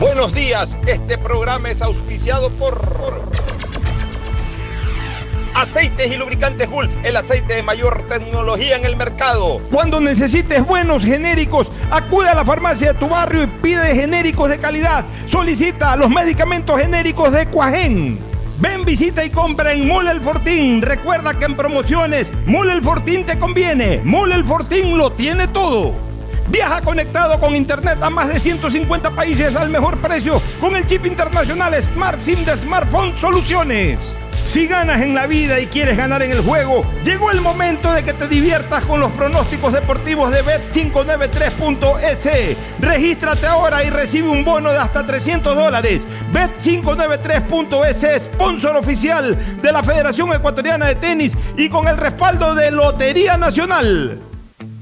Buenos días, este programa es auspiciado por Aceites y lubricantes Gulf, el aceite de mayor tecnología en el mercado. Cuando necesites buenos genéricos, acude a la farmacia de tu barrio y pide genéricos de calidad. Solicita los medicamentos genéricos de Cuajén. Ven, visita y compra en Mole El Fortín. Recuerda que en promociones, Mole El Fortín te conviene. Mole El Fortín lo tiene todo. Viaja conectado con internet a más de 150 países al mejor precio con el chip internacional Smart SIM de Smartphone Soluciones. Si ganas en la vida y quieres ganar en el juego, llegó el momento de que te diviertas con los pronósticos deportivos de Bet593.es. Regístrate ahora y recibe un bono de hasta 300 dólares. Bet593.es, sponsor oficial de la Federación Ecuatoriana de Tenis y con el respaldo de Lotería Nacional.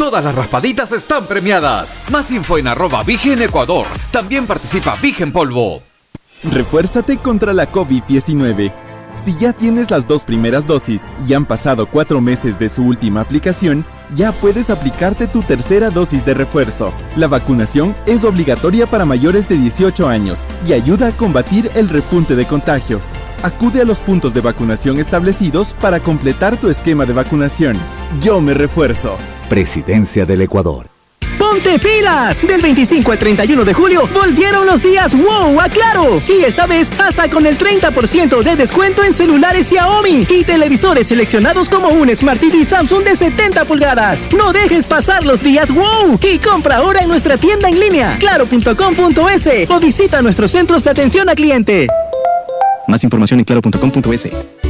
Todas las raspaditas están premiadas. Más info en arroba Vigen Ecuador. También participa Vigen Polvo. Refuérzate contra la COVID-19. Si ya tienes las dos primeras dosis y han pasado cuatro meses de su última aplicación, ya puedes aplicarte tu tercera dosis de refuerzo. La vacunación es obligatoria para mayores de 18 años y ayuda a combatir el repunte de contagios. Acude a los puntos de vacunación establecidos para completar tu esquema de vacunación. Yo me refuerzo. Presidencia del Ecuador. ¡Ponte pilas! Del 25 al 31 de julio volvieron los días wow a Claro. Y esta vez hasta con el 30% de descuento en celulares Xiaomi y televisores seleccionados como un Smart TV Samsung de 70 pulgadas. No dejes pasar los días wow y compra ahora en nuestra tienda en línea claro.com.es o visita nuestros centros de atención a cliente. Más información en claro.com.es.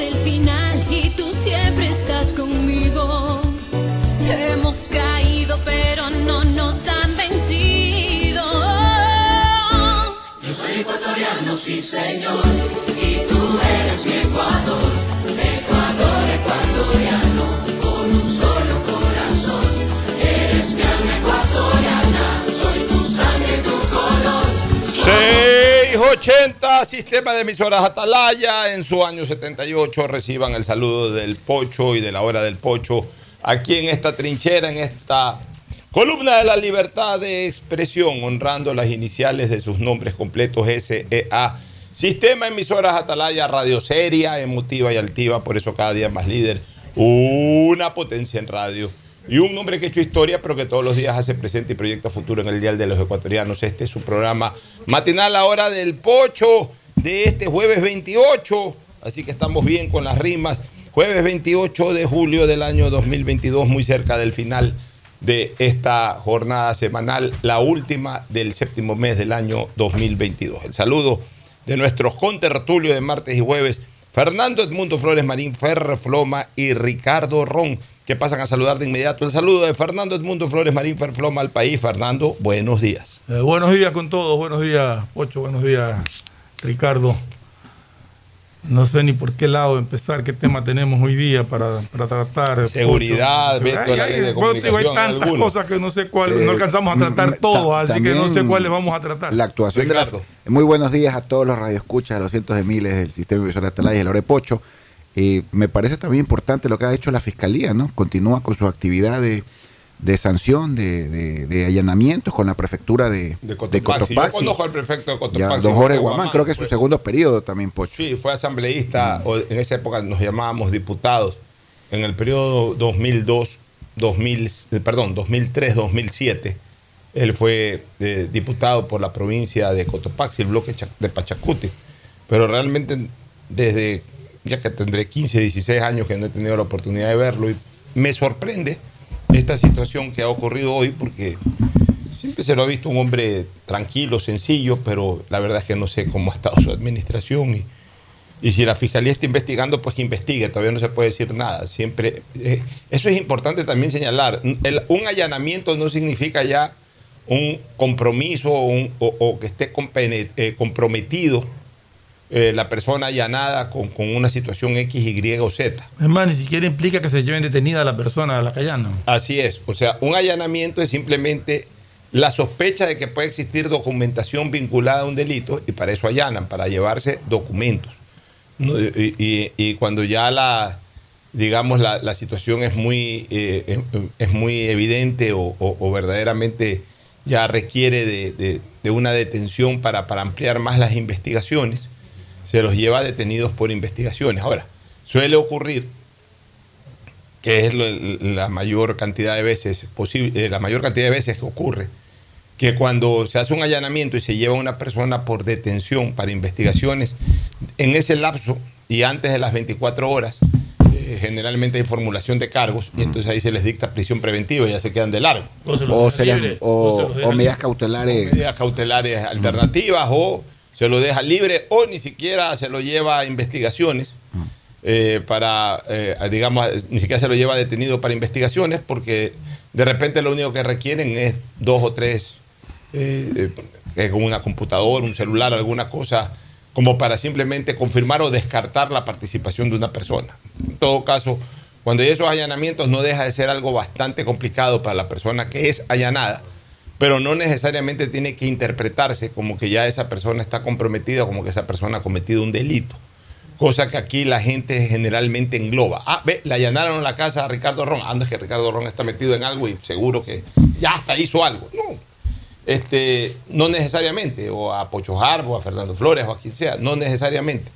el final y tú siempre estás conmigo. Hemos caído pero no nos han vencido. Yo soy ecuatoriano, sí señor, y tú eres mi Ecuador. Ecuador ecuatoriano, con un solo corazón. Eres mi alma ecuatoriana, soy tu sangre, tu color. Sí. 680, sistema de emisoras Atalaya. En su año 78 reciban el saludo del Pocho y de la hora del Pocho aquí en esta trinchera, en esta columna de la libertad de expresión, honrando las iniciales de sus nombres completos SEA. Sistema de emisoras Atalaya, radio seria, emotiva y altiva, por eso cada día más líder. Una potencia en radio. Y un hombre que ha hecho historia, pero que todos los días hace presente y proyecta futuro en el Dial de los Ecuatorianos. Este es su programa matinal, la hora del pocho, de este jueves 28. Así que estamos bien con las rimas. Jueves 28 de julio del año 2022, muy cerca del final de esta jornada semanal, la última del séptimo mes del año 2022. El saludo de nuestros contertulios de martes y jueves, Fernando Edmundo Flores Marín, Ferre Floma y Ricardo Ron que pasan a saludar de inmediato. El saludo de Fernando Edmundo Flores Marín Ferfloma al país. Fernando, buenos días. Eh, buenos días con todos, buenos días, Pocho, buenos días, Ricardo. No sé ni por qué lado empezar, qué tema tenemos hoy día para, para tratar. Seguridad, Pocho. Beto, Ay, la ley de hay tantas algunos. cosas que no sé cuál, no Eh, alcanzamos a tratar todas, así que no sé cuáles vamos a tratar. La actuación de la, Ricardo. Muy buenos días a todos los radioescuchas, a los cientos de miles del sistema emisora Atalaya y el Ore Pocho. Eh, me parece también importante lo que ha hecho la Fiscalía, ¿no? Continúa con su actividad de, de sanción, de, de- de allanamientos con la prefectura de, De de Cotopaxi. Yo conozco al prefecto de Cotopaxi. don Jorge Guamán, Guamán, creo que es su fue- segundo periodo también, Pocho. Sí, fue asambleísta, o en esa época nos llamábamos diputados. En el periodo 2002, 2000, eh, perdón, 2003, 2007, él fue eh, diputado por la provincia de Cotopaxi, el bloque de Pachacuti. Pero realmente desde, ya que tendré 15, 16 años que no he tenido la oportunidad de verlo, y me sorprende esta situación que ha ocurrido hoy porque Siempre se lo ha visto un hombre tranquilo, sencillo, pero la verdad es que no sé cómo ha estado su administración. Y, y si la fiscalía está investigando, pues que investigue. Todavía no se puede decir nada. Siempre, eh, eso es importante también señalar. Un allanamiento no significa ya un compromiso o, que esté eh, comprometido eh, la persona allanada con, con una situación X, Y o Z. Es más, ni siquiera implica que se lleven detenida a la persona a la callana. Así es. O sea, un allanamiento es simplemente la sospecha de que puede existir documentación vinculada a un delito y para eso allanan, para llevarse documentos. Y, y- y cuando ya la, digamos, la, la situación es muy, eh, es, es muy evidente o, o- o verdaderamente ya requiere de, de- de una detención para, para ampliar más las investigaciones, se los lleva detenidos por investigaciones. Ahora, suele ocurrir que es la mayor cantidad de veces posible, la mayor cantidad de veces que ocurre, que cuando se hace un allanamiento y se lleva a una persona por detención para investigaciones, en ese lapso y antes de las 24 horas, eh, generalmente hay formulación de cargos y entonces ahí se les dicta prisión preventiva y ya se quedan de largo. O, se les- o- o medidas cautelares. medidas cautelares alternativas o se lo deja libre o ni siquiera se lo lleva a investigaciones eh, para, eh, digamos, ni siquiera se lo lleva detenido para investigaciones porque de repente lo único que requieren es dos o tres, eh, eh, con una computadora, un celular, alguna cosa, como para simplemente confirmar o descartar la participación de una persona. En todo caso, cuando hay esos allanamientos no deja de ser algo bastante complicado para la persona que es allanada, pero no necesariamente tiene que interpretarse como que ya esa persona está comprometida, como que esa persona ha cometido un delito. Cosa que aquí la gente generalmente engloba. Ah, ve, le allanaron la casa a Ricardo Ron. Anda, que Ricardo Ron está metido en algo y seguro que ya hasta hizo algo. No, este, no necesariamente, o a Pocho Jarbo, a Fernando Flores, o a quien sea, no necesariamente.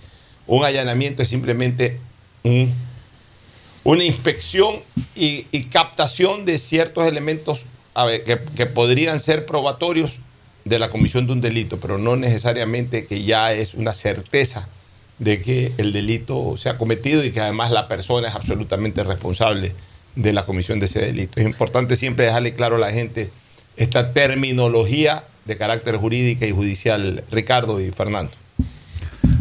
Un allanamiento es simplemente un- una inspección y, y captación de ciertos elementos a ver, que, podrían ser probatorios de la comisión de un delito, pero no necesariamente que ya es una certeza de que el delito se ha cometido y que además la persona es absolutamente responsable de la comisión de ese delito. Es importante siempre dejarle claro a la gente esta terminología de carácter jurídica y judicial, Ricardo y Fernando.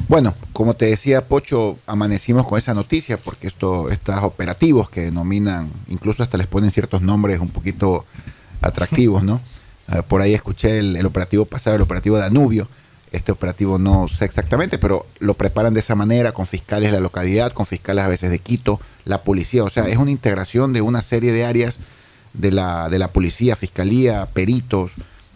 Bueno, como te decía Pocho, amanecimos con esa noticia porque esto, estos operativos que denominan, incluso hasta les ponen ciertos nombres un poquito atractivos, ¿no? Eh, por ahí escuché el, el operativo pasado, el operativo Danubio. Este operativo no sé exactamente, pero lo preparan de esa manera, con fiscales de la localidad, con fiscales a veces de Quito, la policía. O sea, es una integración de una serie de áreas de la, de la policía, fiscalía, peritos,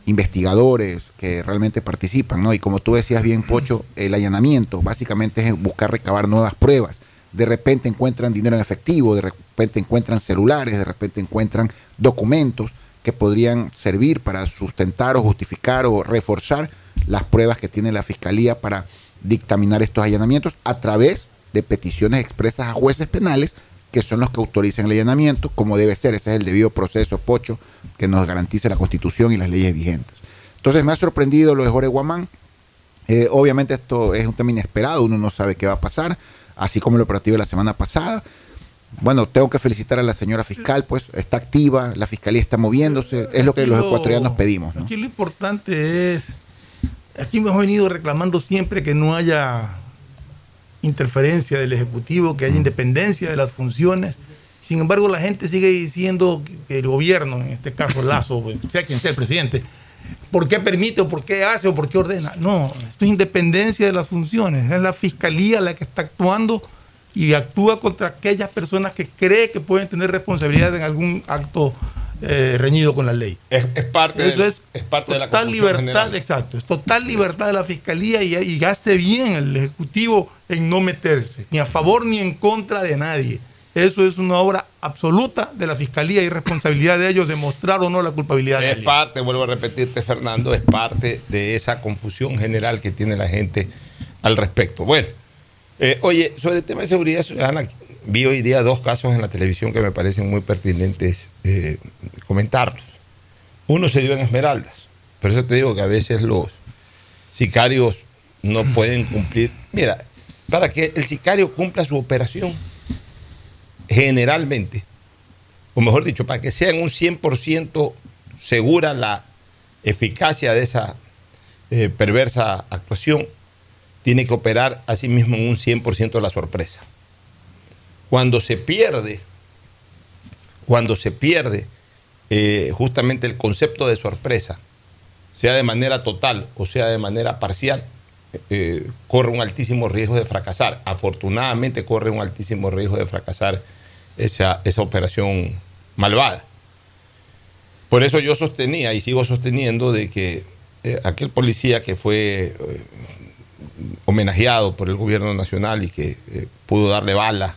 investigadores que realmente participan, ¿no? Y como tú decías bien, Pocho, el allanamiento básicamente es buscar recabar nuevas pruebas. De repente encuentran dinero en efectivo, de repente encuentran celulares, de repente encuentran documentos que podrían servir para sustentar o justificar o reforzar las pruebas que tiene la fiscalía para dictaminar estos allanamientos a través de peticiones expresas a jueces penales que son los que autorizan el allanamiento, como debe ser, ese es el debido proceso, Pocho, que nos garantice la Constitución y las leyes vigentes. Entonces me ha sorprendido lo de Jorge Guamán. Eh, obviamente esto es un tema inesperado, uno no sabe qué va a pasar, así como el operativo de la semana pasada. Bueno, tengo que felicitar a la señora fiscal, pues está activa, la fiscalía está moviéndose, es lo que los ecuatorianos pedimos. ¿no? Aquí lo importante es, aquí hemos venido reclamando siempre que no haya interferencia del Ejecutivo, que haya independencia de las funciones. Sin embargo, la gente sigue diciendo que el gobierno, en este caso Lazo, pues, sea quien sea el presidente, ¿por qué permite o por qué hace o por qué ordena? No, esto es independencia de las funciones. Es la fiscalía la que está actuando y actúa contra aquellas personas que cree que pueden tener responsabilidad en algún acto eh, reñido con la ley. Es, es parte, Eso del- es es parte de la total libertad, General. exacto, es total libertad de la fiscalía y, y hace bien el ejecutivo en no meterse, ni a favor ni en contra de nadie. Eso es una obra absoluta de la fiscalía y responsabilidad de ellos demostrar o no la culpabilidad de Es parte, vuelvo a repetirte, Fernando, es parte de esa confusión general que tiene la gente al respecto. Bueno, eh, oye, sobre el tema de seguridad ciudadana, vi hoy día dos casos en la televisión que me parecen muy pertinentes eh, comentarlos. Uno se dio en Esmeraldas, por eso te digo que a veces los sicarios no pueden cumplir. Mira, para que el sicario cumpla su operación, generalmente, o mejor dicho, para que sea en un 100% segura la eficacia de esa eh, perversa actuación, tiene que operar a sí mismo en un 100% de la sorpresa. Cuando se pierde, cuando se pierde eh, justamente el concepto de sorpresa, sea de manera total o sea de manera parcial, eh, corre un altísimo riesgo de fracasar. Afortunadamente corre un altísimo riesgo de fracasar esa, esa operación malvada. Por eso yo sostenía y sigo sosteniendo de que eh, aquel policía que fue homenajeado por el gobierno nacional y que eh, pudo darle bala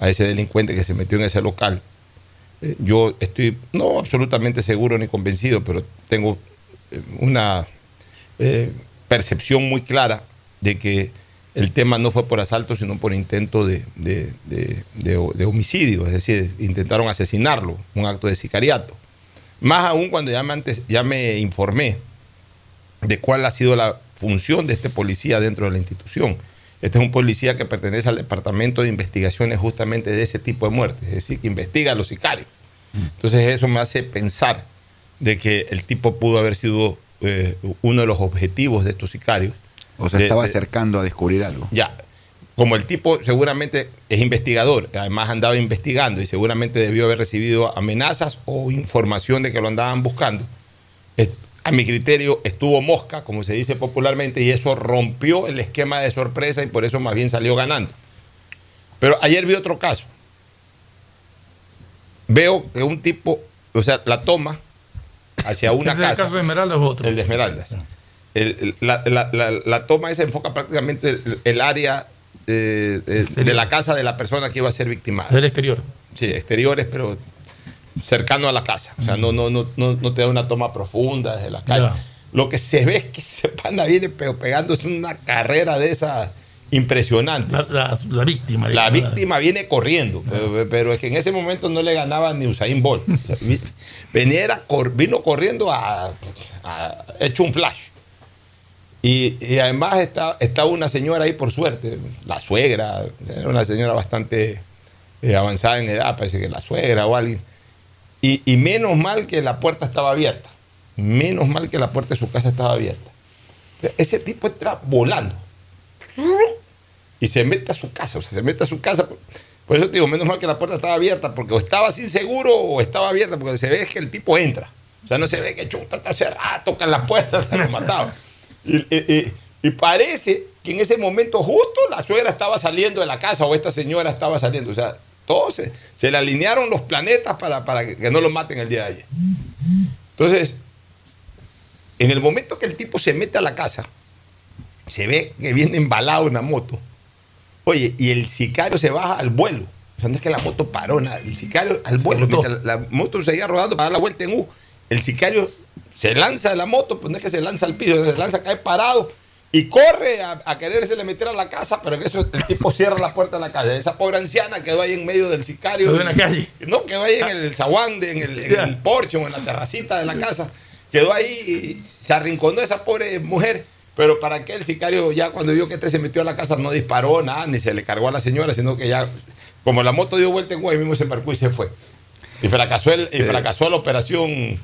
a ese delincuente que se metió en ese local, eh, yo estoy no absolutamente seguro ni convencido, pero tengo eh, una percepción muy clara de que el tema no fue por asalto, sino por intento de- de- de homicidio, es decir, intentaron asesinarlo, un acto de sicariato. Más aún cuando ya me, antes, ya me informé de cuál ha sido la función de este policía dentro de la institución. Este es un policía que pertenece al departamento de investigaciones justamente de ese tipo de muertes, es decir, que investiga a los sicarios. Entonces eso me hace pensar de que el tipo pudo haber sido eh, uno de los objetivos de estos sicarios. O se estaba de- acercando a descubrir algo. ya, como el tipo seguramente es investigador, además andaba investigando y seguramente debió haber recibido amenazas o información de que lo andaban buscando, a mi criterio estuvo mosca, como se dice popularmente, y eso rompió el esquema de sorpresa y por eso más bien salió ganando. Pero ayer vi otro caso. Veo que un tipo, o sea, la toma hacia una es el casa. caso de Esmeralda es otro. El de Esmeraldas. El- la, la- la- la toma esa enfoca prácticamente el, el área eh, eh, de la casa de la persona que iba a ser victimada. Del exterior. Sí, exteriores, pero cercano a la casa. O sea, no, no, no, no, no te da una toma profunda desde la calle. Lo que se ve es que ese pana viene pero pegándose una carrera de esa impresionante. La, la- la víctima. La digamos, víctima viene corriendo, pero, pero es que en ese momento no le ganaba ni Usain Bolt. Venía cor- vino corriendo a, a- hecho un flash. Y, y además está- estaba una señora ahí por suerte, la suegra, era una señora bastante eh, avanzada en edad, parece que la suegra o alguien. Y, menos mal que la puerta estaba abierta. Menos mal que la puerta de su casa estaba abierta. Ese tipo entra volando y se mete a su casa, o sea, se mete a su casa. Por eso te digo, menos mal que la puerta estaba abierta, porque o estaba sin seguro o estaba abierta, porque se ve que el tipo entra. O sea, no se ve que chuta está cerrada, tocan la puerta, lo mataba. Y- y parece que en ese momento justo la suegra estaba saliendo de la casa o esta señora estaba saliendo. O sea, todos se, se le alinearon los planetas para, para que, que no lo maten el día de ayer. Entonces, en el momento que el tipo se mete a la casa, se ve que viene embalado una moto. Oye, y el sicario se baja al vuelo. O sea, no es que la moto paró, nada. el sicario al vuelo. Mientras la, la moto seguía rodando para dar la vuelta en U, el sicario se lanza de la moto, pues no es que se lanza al piso, se lanza, cae parado y corre a, a quererse le meter a la casa, pero en eso el tipo cierra la puerta de la casa. Esa pobre anciana quedó ahí en medio del sicario. Quedó en la calle. No, quedó ahí en el zaguán, de- en el, en el porche o en la terracita de la casa. Quedó ahí, y se arrinconó esa pobre mujer. Pero para qué el sicario ya cuando vio que este se metió a la casa no disparó nada, ni se le cargó a la señora, sino que ya, como la moto dio vuelta en U, ahí mismo se embarcó y se fue. Y fracasó, el, y fracasó la operación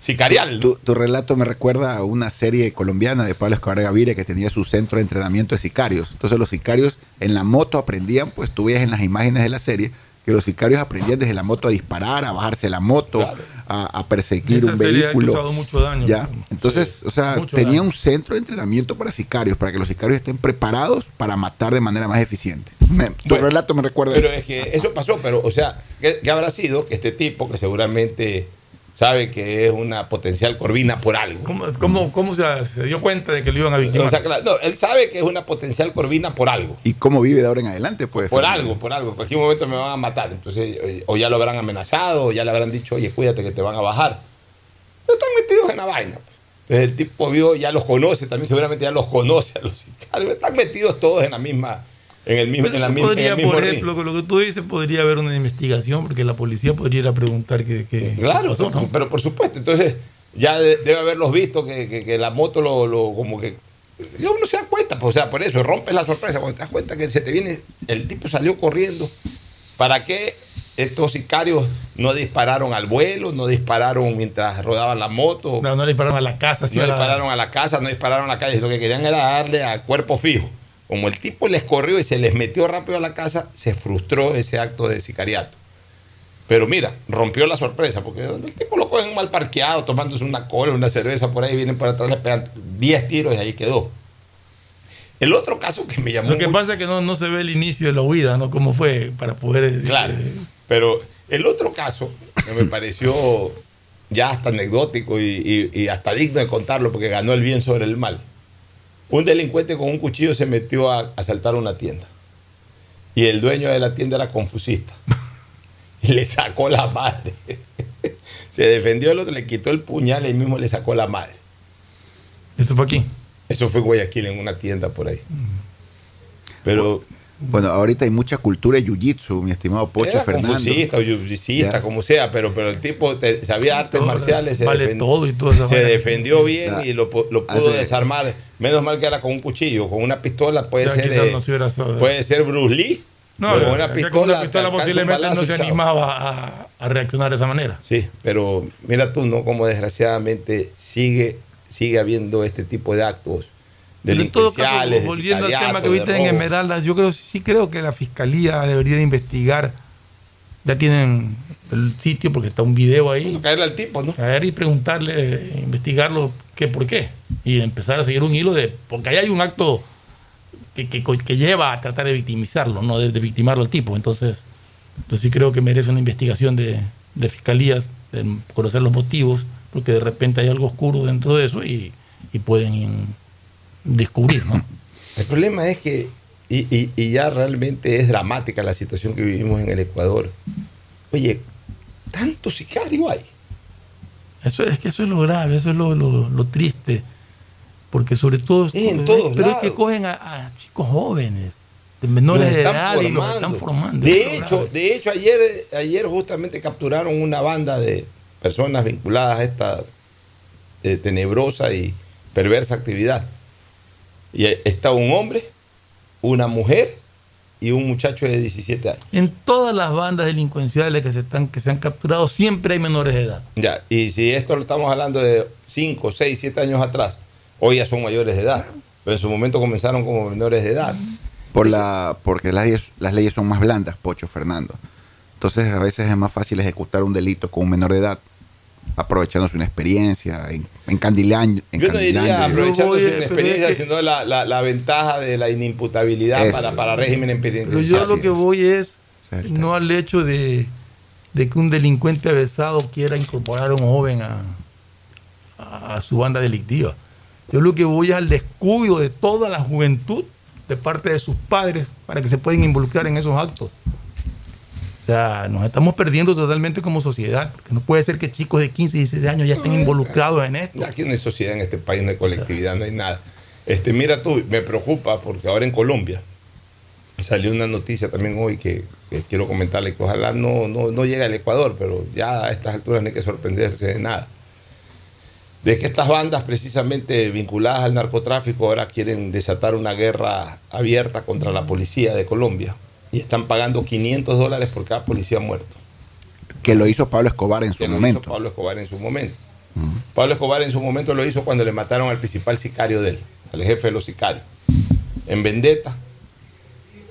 sicarial. Tu, tu relato me recuerda a una serie colombiana de Pablo Escobar Gaviria que tenía su centro de entrenamiento de sicarios. Entonces los sicarios en la moto aprendían, pues tú veías en las imágenes de la serie que los sicarios aprendían desde la moto a disparar, a bajarse la moto, a, a perseguir Esa un serie ha vehículo. causado mucho daño. Ya. Entonces, o sea, tenía daño. un centro de entrenamiento para sicarios, para que los sicarios estén preparados para matar de manera más eficiente. Me- tu Bueno, relato me recuerda Pero eso. es que eso pasó, pero, o sea, ¿qué, qué habrá sido? Que este tipo, que seguramente sabe que es una potencial corvina por algo. ¿Cómo, cómo, cómo se, se dio cuenta de que lo iban a victimar? O sea, claro, no, él sabe que es una potencial corvina por algo. ¿Y cómo vive de ahora en adelante? Pues, Por Fernando? algo, por algo. En cualquier momento me van a matar. Entonces, eh, o ya lo habrán amenazado, o ya le habrán dicho, oye, cuídate que te van a bajar. No están metidos en la vaina. pues. Entonces, el tipo vio, ya los conoce, también seguramente ya los conoce a los sicarios. Están metidos todos en la misma, en el mismo, en la misma, en podría, el mismo por ring. ejemplo, con lo que tú dices, podría haber una investigación porque la policía podría ir a preguntar qué, Claro, qué pasó, ¿no? pero por supuesto. Entonces, ya de- debe haberlos visto que, que- que la moto lo, lo- como que. y uno se da cuenta, pues, o sea, por eso rompes la sorpresa. Cuando te das cuenta que se te viene, el tipo salió corriendo. ¿Para qué estos sicarios no dispararon al vuelo, no dispararon mientras rodaban la moto? No, no dispararon a la casa, sí no la- dispararon a la casa, no dispararon a la calle. Lo que querían era darle a cuerpo fijo. Como el tipo les corrió y se les metió rápido a la casa, se frustró ese acto de sicariato. Pero mira, rompió la sorpresa, porque el tipo lo cogen mal parqueado, tomándose una cola, una cerveza por ahí, vienen por atrás, le pegan 10 tiros y ahí quedó. El otro caso que me llamó Lo que mucho- pasa es que no, no se ve el inicio de la huida, ¿no? Cómo fue para poder decir, Claro. eh, Pero el otro caso que me pareció ya hasta anecdótico y, y- y hasta digno de contarlo porque ganó el bien sobre el mal. Un delincuente con un cuchillo se metió a asaltar una tienda. Y el dueño de la tienda era confusista. Y le sacó la madre. Se defendió el otro, le quitó el puñal y mismo le sacó la madre. Eso fue aquí. Eso fue en Guayaquil, en una tienda por ahí. Pero Bueno, ahorita hay mucha cultura de jiu-jitsu, mi estimado Pocho Era Fernando. confusista o jiu-jitsista, Ya. como sea, pero, pero el tipo te- sabía artes Todo, marciales, se, vale defen- todo y esa se defendió bien Ya. y lo, pu- lo pudo Hace- desarmar. Menos mal que era con un cuchillo, con una pistola puede Ya ser eh, no puede ser Bruce Lee. No, pero ya- con una pistola, con una te pistola alcanza un posiblemente no se animaba a, a reaccionar de esa manera. Sí, pero mira tú, ¿no? Como desgraciadamente sigue, sigue habiendo este tipo de actos Pero en todo caso, volviendo al tema que viste en. Esmeraldas, yo creo, sí creo que la fiscalía debería de investigar. Ya tienen el sitio porque está un video ahí. Caerle al tipo, ¿no? Caer y preguntarle, investigarlo, qué por qué. Y empezar a seguir un hilo de. Porque ahí hay un acto que, que- que lleva a tratar de victimizarlo, no de, de victimarlo al tipo. Entonces, entonces sí creo que merece una investigación de, de fiscalías, de conocer los motivos, porque de repente hay algo oscuro dentro de eso y, y pueden descubrir, ¿no? El problema es que, y, y- y ya realmente es dramática la situación que vivimos en el Ecuador. Oye, tanto sicario hay. Eso es que eso es lo grave, eso es lo, lo- lo triste. Porque sobre todo. en pero todos es que cogen a, a chicos jóvenes, de menores de edad, y los están formando. Es De hecho, de hecho ayer, ayer justamente capturaron una banda de personas vinculadas a esta eh, tenebrosa y perversa actividad. Y está un hombre, una mujer y un muchacho de 17 años. En todas las bandas delincuenciales que se, están, que se han capturado, siempre hay menores de edad. Ya, y si esto lo estamos hablando de 5, 6, 7 años atrás, hoy ya son mayores de edad. pero en su momento comenzaron como menores de edad. Por la, porque las leyes, las leyes son más blandas, Pocho Fernando. Entonces a veces es más fácil ejecutar un delito con un menor de edad, aprovechándose una experiencia, en, encandilando. Yo no diría su voy, experiencia, sino la, la- la ventaja de la inimputabilidad para, para régimen Pero penitenciario. yo lo que voy es no al hecho de, de que un delincuente avesado quiera incorporar a un joven a, a- a su banda delictiva. Yo lo que voy es al descuido de toda la juventud de parte de sus padres para que se puedan involucrar en esos actos. O sea, nos estamos perdiendo totalmente como sociedad. porque no puede ser que chicos de 15 y 16 años ya estén involucrados en esto. Aquí no hay sociedad en este país, no hay colectividad, no hay nada. Este, mira tú, me preocupa porque ahora en Colombia salió una noticia también hoy que, que quiero comentarle que ojalá no, no, no llegue al Ecuador, pero ya a estas alturas no hay que sorprenderse de nada. De que estas bandas precisamente vinculadas al narcotráfico ahora quieren desatar una guerra abierta contra la policía de Colombia y están pagando 500 dólares por cada policía muerto. Que lo hizo Pablo Escobar en su que lo momento. hizo Pablo Escobar en su momento. Pablo Escobar en su momento lo hizo cuando le mataron al principal sicario de él, al jefe de los sicarios. En Vendetta,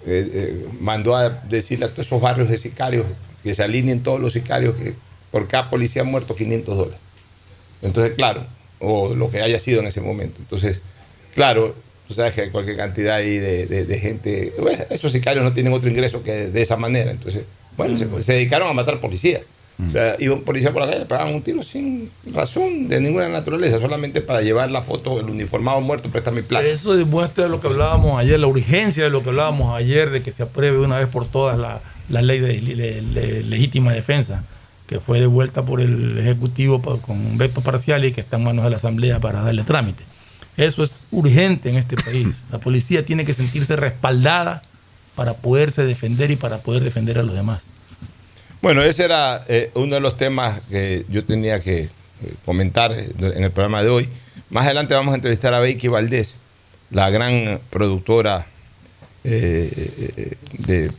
eh, eh, mandó a decirle a todos esos barrios de sicarios que se alineen todos los sicarios que por cada policía muerto 500 dólares. Entonces, claro, o lo que haya sido en ese momento. Entonces, claro, tú sabes que hay cualquier cantidad ahí de, de- de gente, bueno, esos sicarios no tienen otro ingreso que de esa manera. Entonces, bueno, se, se dedicaron a matar policías. O sea, iba un policía por la calle, le pegaban un tiro sin razón de ninguna naturaleza, solamente para llevar la foto del uniformado muerto, presta mi plata. Eso demuestra lo que hablábamos ayer, la urgencia de lo que hablábamos ayer, de que se apruebe una vez por todas la, la ley de, de- de legítima defensa, que fue devuelta por el Ejecutivo con veto parcial y que está en manos de la Asamblea para darle trámite. Eso es urgente en este país. La policía tiene que sentirse respaldada para poderse defender y para poder defender a los demás. Bueno, ese era eh, uno de los temas que yo tenía que eh, comentar eh, en el programa de hoy. Más adelante vamos a entrevistar a Becky Valdés, la gran productora eh, de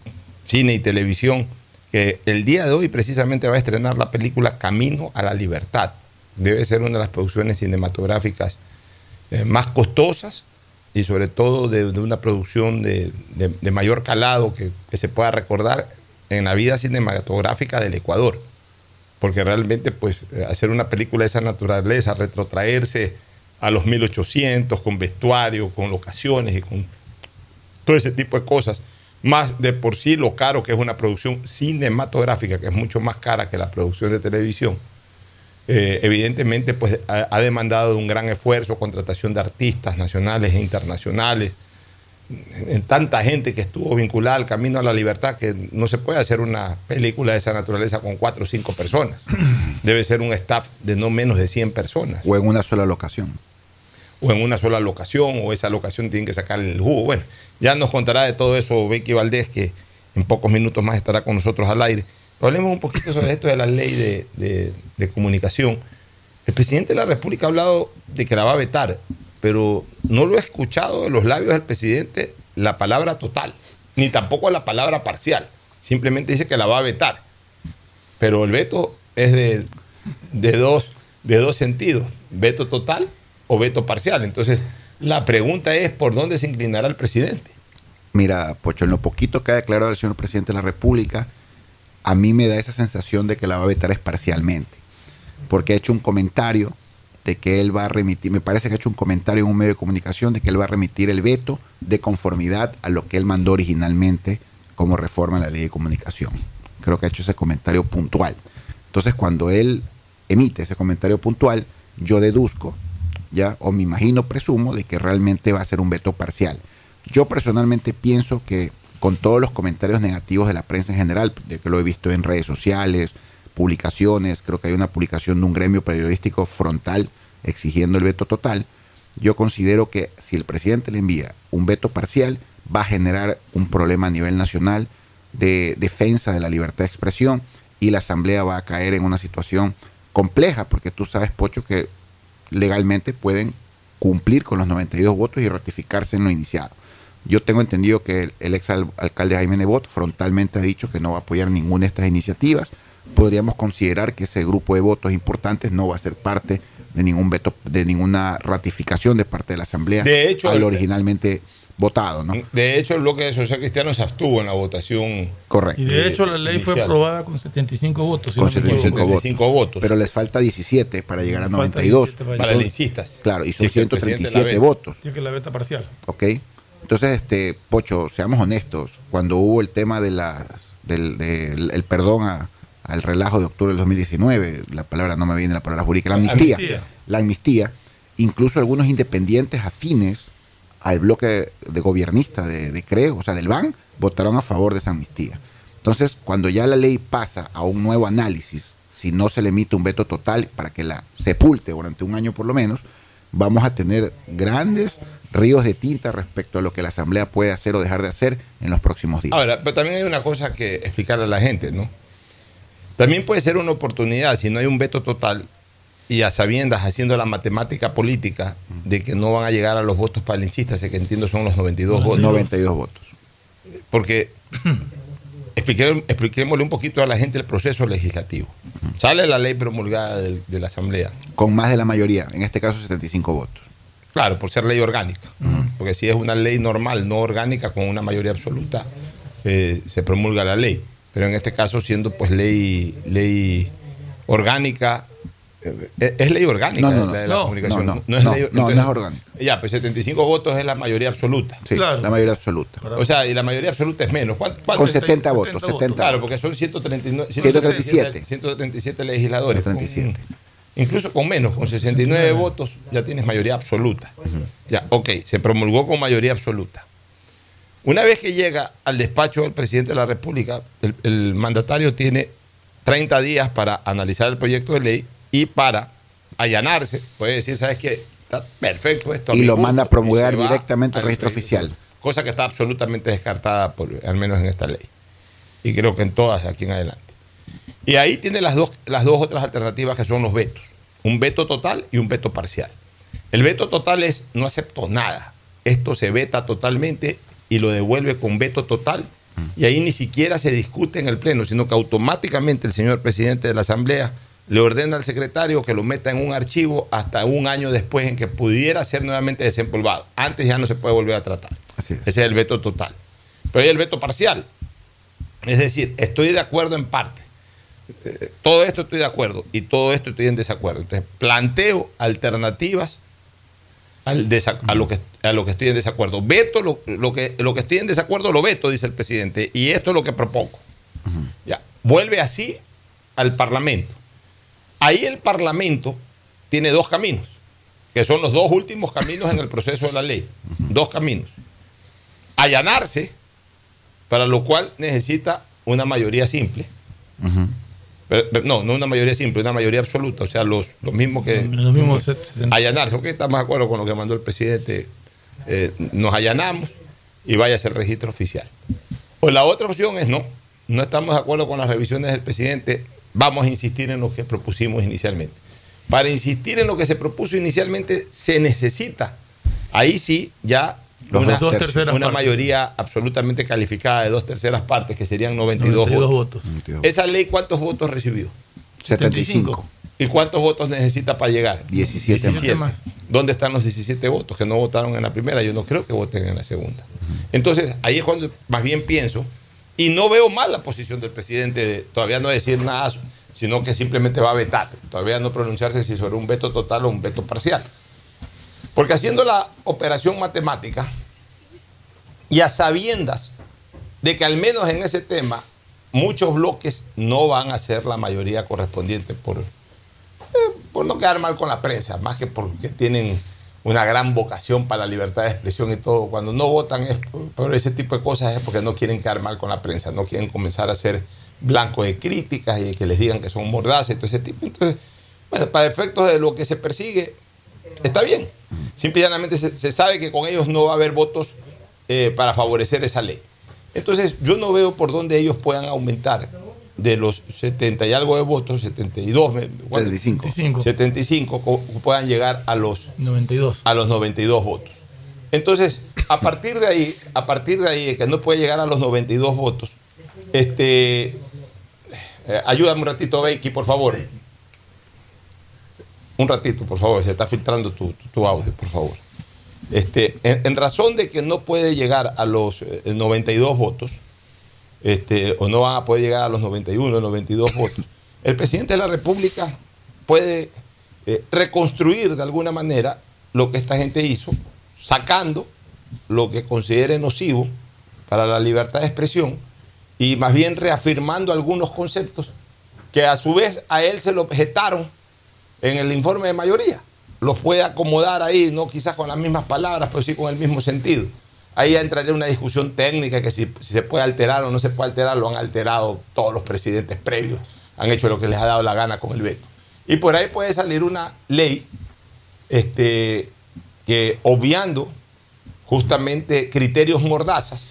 cine y televisión, que el día de hoy precisamente va a estrenar la película Camino a la Libertad. Debe ser una de las producciones cinematográficas eh, más costosas y sobre todo de, una producción de, de- de mayor calado que, que se pueda recordar en la vida cinematográfica del Ecuador. Porque realmente, pues, eh, hacer una película de esa naturaleza, retrotraerse a los 1800 con vestuario, con locaciones y con todo ese tipo de cosas, más de por sí lo caro que es una producción cinematográfica, que es mucho más cara que la producción de televisión, eh, evidentemente pues ha, ha demandado de un gran esfuerzo, contratación de artistas nacionales e internacionales, en tanta gente que estuvo vinculada al camino a la libertad que no se puede hacer una película de esa naturaleza con cuatro o cinco personas. Debe ser un staff de no menos de 100 personas. O en una sola locación. O en una sola locación, o esa locación tiene que sacar el jugo. Bueno, ya nos contará de todo eso Becky Valdés, que en pocos minutos más estará con nosotros al aire. Hablemos un poquito sobre esto de la ley de comunicación. El presidente de la República ha hablado de que la va a vetar, pero no lo he escuchado de los labios del presidente la palabra total, ni tampoco la palabra parcial. Simplemente dice que la va a vetar. Pero el veto es de, de dos, de dos sentidos, veto total o veto parcial. Entonces, la pregunta es por dónde se inclinará el presidente. Mira, Pocho, en lo poquito que ha declarado el señor presidente de la República, a mí me da esa sensación de que la va a vetar es parcialmente. Porque ha hecho un comentario de que él va a remitir, me parece que ha hecho un comentario en un medio de comunicación de que él va a remitir el veto de conformidad a lo que él mandó originalmente como reforma en la ley de comunicación. Creo que ha hecho ese comentario puntual. Entonces, cuando él emite ese comentario puntual, yo deduzco, ya, o me imagino, presumo, de que realmente va a ser un veto parcial. Yo personalmente pienso que con todos los comentarios negativos de la prensa en general, de que lo he visto en redes sociales, publicaciones, creo que hay una publicación de un gremio periodístico frontal exigiendo el veto total, yo considero que si el presidente le envía un veto parcial, va a generar un problema a nivel nacional de defensa de la libertad de expresión y la Asamblea va a caer en una situación compleja, porque tú sabes, Pocho, que legalmente pueden cumplir con los 92 votos y ratificarse en lo iniciado. Yo tengo entendido que el, el ex al- alcalde Jaime Nebot frontalmente ha dicho que no va a apoyar ninguna de estas iniciativas. Podríamos considerar que ese grupo de votos importantes no va a ser parte de ningún veto, de ninguna ratificación de parte de la Asamblea De hecho, al originalmente votado, ¿no? De hecho, el bloque social cristiano se abstuvo en la votación. Correcto. Y de hecho la ley fue aprobada con 75 votos. si Con no me equivoco. 75 votos. 75 votos. Pero les falta 17 para llegar a Falta 92. 17 para Para Son-. Claro, y son la 137 ve. votos. Tiene que la beta parcial. ¿ok? Entonces, este, Pocho, seamos honestos, cuando hubo el tema de las, del, del- el perdón a- al relajo de octubre del 2019, la palabra no me viene la palabra jurídica, la amnistía, Amnistía. la amnistía, incluso algunos independientes afines al bloque de gobernista de, de Creo, o sea, del BAN, votaron a favor de esa amnistía. Entonces, cuando ya la ley pasa a un nuevo análisis, si no se le emite un veto total para que la sepulte durante un año por lo menos, vamos a tener grandes ríos de tinta respecto a lo que la Asamblea puede hacer o dejar de hacer en los próximos días. Ahora, pero también hay una cosa que explicarle a la gente, ¿no? También puede ser una oportunidad, si no hay un veto total, y a sabiendas haciendo la matemática política de que no van a llegar a los votos palencistas, que entiendo son los 92 votos. 92 votos. Porque expliqué- expliquémosle un poquito a la gente el proceso legislativo. Sale la ley promulgada de la Asamblea. Con más de la mayoría, en este caso 75 votos. Claro, por ser ley orgánica. Porque si es una ley normal, no orgánica, con una mayoría absoluta, eh, se promulga la ley. Pero en este caso, siendo pues ley, ley orgánica, eh, es ley orgánica No, no, no. la de la No, comunicación. no, no. es No, ley- no, no entonces- es orgánica. Ya, pues 75 votos es la mayoría absoluta. Sí, la mayoría absoluta. O sea, y la mayoría absoluta es menos. ¿Cuánto- cuánto Con es? 70 votos, 70 Claro, votos. porque son 139, 137. 137 legisladores. 137. Con- incluso con menos, con 69 votos, ya tienes mayoría absoluta. Ya, ok, se promulgó con mayoría absoluta. Una vez que llega al despacho del presidente de la República, el, el mandatario tiene 30 días para analizar el proyecto de ley y para allanarse. Puede decir, ¿sabes qué? Está perfecto esto. Y lo gusto", manda a promulgar directamente al registro oficial. Cosa que está absolutamente descartada, por, al menos en esta ley. Y creo que en todas aquí en adelante. Y ahí tiene las dos, las dos otras alternativas que son los vetos. Un veto total y un veto parcial. El veto total es no acepto nada. Esto se veta totalmente y lo devuelve con veto total. Y ahí ni siquiera se discute en el Pleno, sino que automáticamente el señor presidente de la Asamblea le ordena al secretario que lo meta en un archivo hasta un año después en que pudiera ser nuevamente desempolvado. Antes ya no se puede volver a tratar. Ese es el veto total. Pero hay el veto parcial. Es decir, estoy de acuerdo en parte. Eh, todo esto estoy de acuerdo y todo esto estoy en desacuerdo. Entonces, planteo alternativas al a, lo que, a lo que estoy en desacuerdo. Veto lo, lo que, lo que estoy en desacuerdo, lo veto, dice el presidente, y esto es lo que propongo. Ya. Vuelve así al Parlamento. Ahí el Parlamento tiene dos caminos, que son los dos últimos caminos en el proceso de la ley. Dos caminos. Allanarse, para lo cual necesita una mayoría simple. Pero- pero no, no una mayoría simple, una mayoría absoluta. O sea, los, los mismos que. Los mismos Allanarse, ok, estamos de acuerdo con lo que mandó el presidente. Eh, nos allanamos y vaya a ser registro oficial. O la otra opción es no. No estamos de acuerdo con las revisiones del presidente. Vamos a insistir en lo que propusimos inicialmente. Para insistir en lo que se propuso inicialmente se necesita, ahí sí, ya Los una, dos terceras una partes. mayoría absolutamente calificada de dos terceras partes, que serían 92, 92 votos. votos. ¿Esa ley cuántos votos recibió? 75. ¿Y cuántos votos necesita para llegar? 17 más. ¿Dónde están los 17 votos que no votaron en la primera? Yo no creo que voten en la segunda. Entonces, ahí es cuando más bien pienso, y no veo mal la posición del presidente de todavía no decir nada, sino que simplemente va a vetar, todavía no pronunciarse si sobre un veto total o un veto parcial. Porque haciendo la operación matemática y a sabiendas de que al menos en ese tema muchos bloques no van a ser la mayoría correspondiente por, eh, por no quedar mal con la prensa, más que porque tienen una gran vocación para la libertad de expresión y todo. Cuando no votan por, ese tipo de cosas es porque no quieren quedar mal con la prensa, no quieren comenzar a ser blanco de críticas y que les digan que son mordaces y todo ese tipo. Entonces, bueno, para efectos de lo que se persigue, está bien. Simple y llanamente se, se sabe que con ellos no va a haber votos eh, para favorecer esa ley. Entonces, yo no veo por dónde ellos puedan aumentar de los 70 y algo de votos, 72, me- ¿cuánto? 75. 75, co- puedan llegar a los 92. a los 92 votos. Entonces, a partir de ahí, a partir de ahí, de que no puede llegar a los 92 votos, este, eh, ayúdame un ratito, Becky, por favor. Un ratito, por favor, se está filtrando tu, tu- audio, por favor. Este, en, razón de que no puede llegar a los eh, 92 votos, este, o no van a poder llegar a los 91, 92 votos, el presidente de la República puede eh, reconstruir de alguna manera lo que esta gente hizo, sacando lo que considere nocivo para la libertad de expresión y más bien reafirmando algunos conceptos que a su vez a él se lo objetaron en el informe de mayoría. Los puede acomodar ahí, no quizás con las mismas palabras, pero sí con el mismo sentido. Ahí ya entraría una discusión técnica que si, si se puede alterar o no se puede alterar, lo han alterado todos los presidentes previos, han hecho lo que les ha dado la gana con el veto. Y por ahí puede salir una ley este, que obviando justamente criterios mordazas,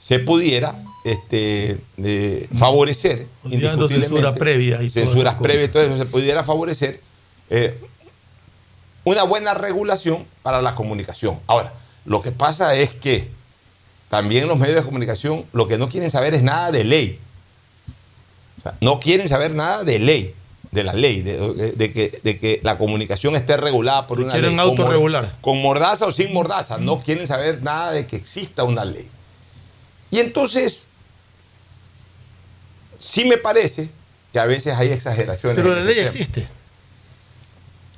se pudiera este, eh, favorecer Obviando censura indiscutiblemente, previa y censuras previas eso, se pudiera favorecer eh, una buena regulación para la comunicación. Ahora, lo que pasa es que también los medios de comunicación lo que no quieren saber es nada de ley. O sea, no quieren saber nada de ley, de la ley, de, de- de que, de que la comunicación esté regulada por una quieren ley. mor- autorregular. Con mordaza o sin mordaza. No quieren saber nada de que exista una ley. Y entonces, sí me parece que a veces hay exageraciones. Pero la ley existe.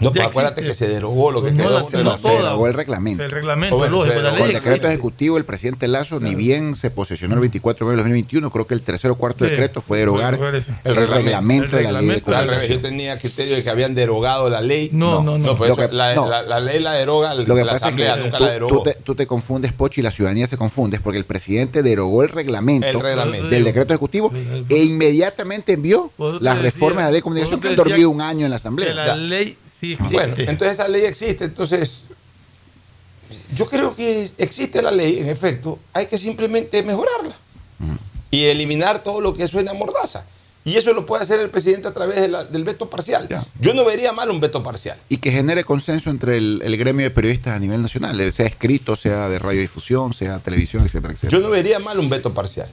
No, pero acuérdate existe. que se derogó lo que No, quedó la- de no se derogó el reglamento. El reglamento, Bueno, lógico, se la derogó Con ley decreto ejecutivo, el presidente Lazo, ni bien se posesionó el 24 de mayo de 2021, creo que el tercer o cuarto Sí, decreto fue derogar ese. el, reglamento de la ley de Al revés, yo tenía criterio de que habían derogado la ley. No, no, no. pues Lo que- eso, la, no. la- la ley la deroga Lo que la pasa es que nunca tú, la derogó. tú te, tú te confundes, Pocho, y la ciudadanía se confunde, porque el presidente derogó el reglamento, El reglamento. del decreto ejecutivo e inmediatamente envió las reformas de la ley de comunicación que han dormido un año en la Asamblea. la ley sí existe. Bueno, entonces esa ley existe, entonces yo creo que existe la ley, en efecto, hay que simplemente mejorarla y eliminar todo lo que suena a mordaza. Y eso lo puede hacer el presidente a través de la- del veto parcial. Yo no vería mal un veto parcial. y que genere consenso entre el, el gremio de periodistas a nivel nacional, eh, sea escrito, sea de radiodifusión, sea televisión, etcétera, etcétera. Yo no vería mal un veto parcial.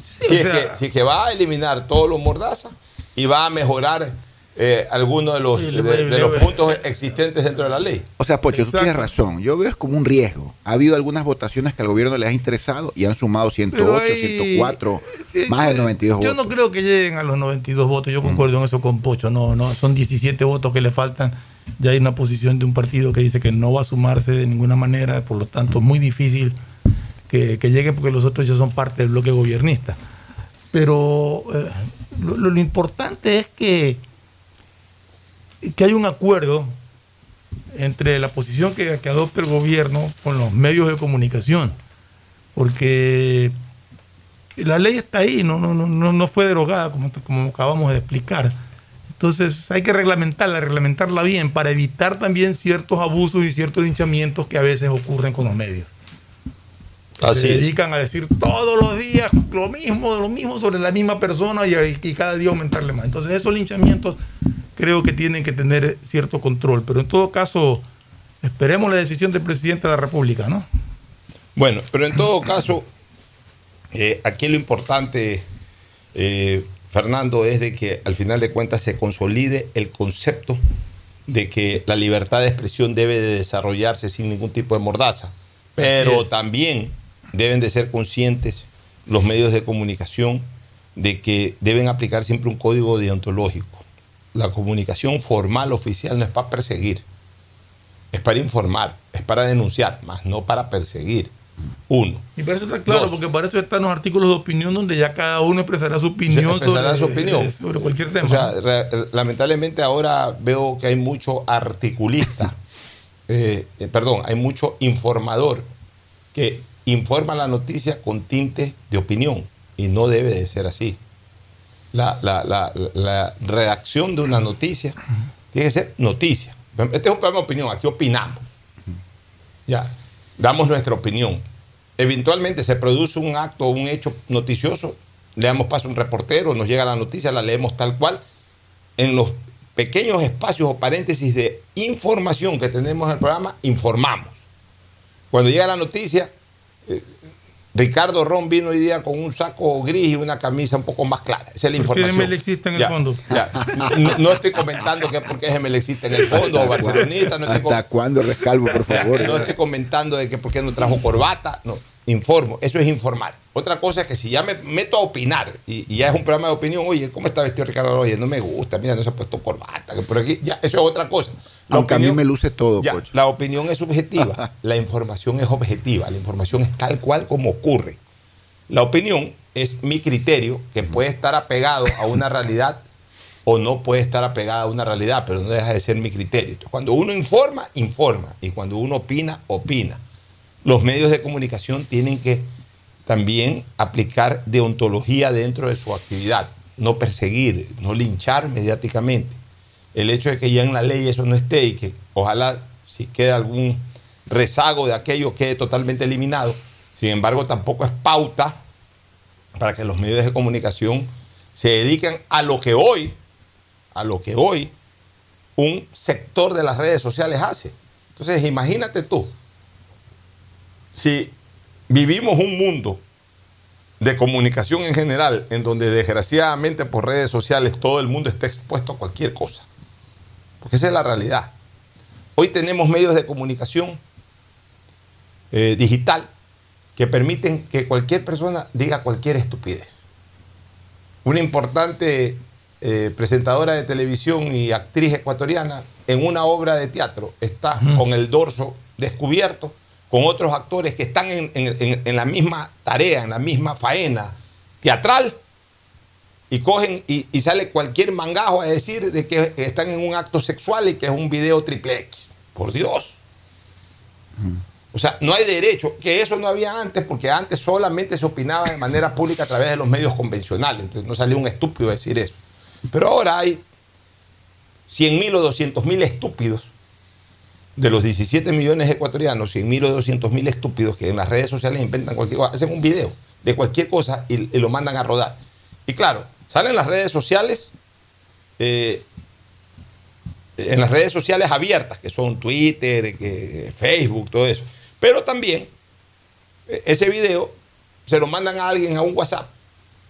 si, o es sea- que, si es que va a eliminar todos los mordazas y va a mejorar eh, algunos de los, Sí, de, los puntos existentes dentro de la ley. O sea, Pocho, tú tienes razón. Yo veo es como un riesgo. Ha habido algunas votaciones que al gobierno le ha interesado y han sumado 108, Pero hay- 104, Sí, más de 92 Yo votos. no creo que lleguen a los 92 votos. Yo concuerdo en eso con Pocho. No, no, son 17 votos que le faltan. Ya hay una posición de un partido que dice que no va a sumarse de ninguna manera. Por lo tanto, es muy difícil que, que lleguen porque los otros ya son parte del bloque gobernista. Pero eh, lo, lo- lo importante es que, que hay un acuerdo entre la posición que, que adopta el gobierno con los medios de comunicación. Porque la ley está ahí, no, no, no, no, fue derogada como, como acabamos de explicar. Entonces hay que reglamentarla, reglamentarla bien para evitar también ciertos abusos y ciertos hinchamientos que a veces ocurren con los medios. Así Se es. dedican a decir todos los días lo mismo, lo mismo sobre la misma persona y, y cada día aumentarle más. Entonces esos linchamientos creo que tienen que tener cierto control. Pero en todo caso, esperemos la decisión del presidente de la República, ¿no? Bueno, pero en todo caso, eh, aquí lo importante, eh, Fernando, es de que al final de cuentas se consolide el concepto de que la libertad de expresión debe de desarrollarse sin ningún tipo de mordaza. Pero también deben de ser conscientes los medios de comunicación de que deben aplicar siempre un código deontológico. La comunicación formal oficial no es para perseguir, es para informar, es para denunciar, más no para perseguir. Uno. Y para eso está claro, Dos. porque para eso están los artículos de opinión donde ya cada uno expresará su opinión, expresará sobre, su opinión. sobre cualquier tema. O sea, re- lamentablemente ahora veo que hay mucho articulista, eh, eh, perdón, hay mucho informador que informa la noticia con tinte de opinión y no debe de ser así. La, la- la- redacción de una noticia tiene que ser noticia. Este es un programa de opinión, aquí opinamos. Ya, damos nuestra opinión. Eventualmente se produce un acto o un hecho noticioso, le damos paso a un reportero, nos llega la noticia, la leemos tal cual. En los pequeños espacios o paréntesis de información que tenemos en el programa, informamos. Cuando llega la noticia, eh, Ricardo Ron vino hoy día con un saco gris y una camisa un poco más clara. Esa es la ¿Por qué información. ML existe en el Ya, fondo? ya. No, no estoy comentando que porque Gemel existe en el fondo o barcelonista. No estoy, ¿Hasta cuándo rescalvo, por favor? no estoy comentando de que por qué no trajo corbata. No, informo. Eso es informar. Otra cosa es que si ya me meto a opinar y, y ya es un programa de opinión, oye, ¿cómo está vestido Ricardo? Oye, no me gusta, mira, no se ha puesto corbata. Que por aquí, ya, eso es otra cosa. La Aunque a mí opinión- me luce todo, ya, Pocho. la opinión es subjetiva, la información es objetiva, la información es tal cual como ocurre. La opinión es mi criterio que puede estar apegado a una realidad o no puede estar apegada a una realidad, pero no deja de ser mi criterio. Entonces, cuando uno informa, informa. Y cuando uno opina, opina. Los medios de comunicación tienen que también aplicar deontología dentro de su actividad. No perseguir, no linchar mediáticamente. El hecho de que ya en la ley eso no esté y que ojalá si queda algún rezago de aquello quede totalmente eliminado. Sin embargo, tampoco es pauta para que los medios de comunicación se dediquen a lo que hoy, a lo que hoy un sector de las redes sociales hace. Entonces, imagínate tú, si vivimos un mundo de comunicación en general, en donde desgraciadamente por redes sociales todo el mundo está expuesto a cualquier cosa. Porque esa es la realidad. Hoy tenemos medios de comunicación eh, digital que permiten que cualquier persona diga cualquier estupidez. Una importante eh, presentadora de televisión y actriz ecuatoriana en una obra de teatro está con el dorso descubierto, con otros actores que están en, en- en- en la misma tarea, en la misma faena teatral, y cogen y, y sale cualquier mangajo a decir de que están en un acto sexual y que es un video triple X. Por Dios. O sea, no hay derecho, que eso no había antes, porque antes solamente se opinaba de manera pública a través de los medios convencionales. Entonces no salía un estúpido a decir eso. Pero ahora hay 100 mil o 200 mil estúpidos. De los 17 millones de ecuatorianos, 100 mil o 200 mil estúpidos que en las redes sociales inventan cualquier cosa, hacen un video de cualquier cosa y lo mandan a rodar. Y claro, salen las redes sociales, eh, en las redes sociales abiertas, que son Twitter, que, Facebook, todo eso. Pero también eh, ese video se lo mandan a alguien a un WhatsApp.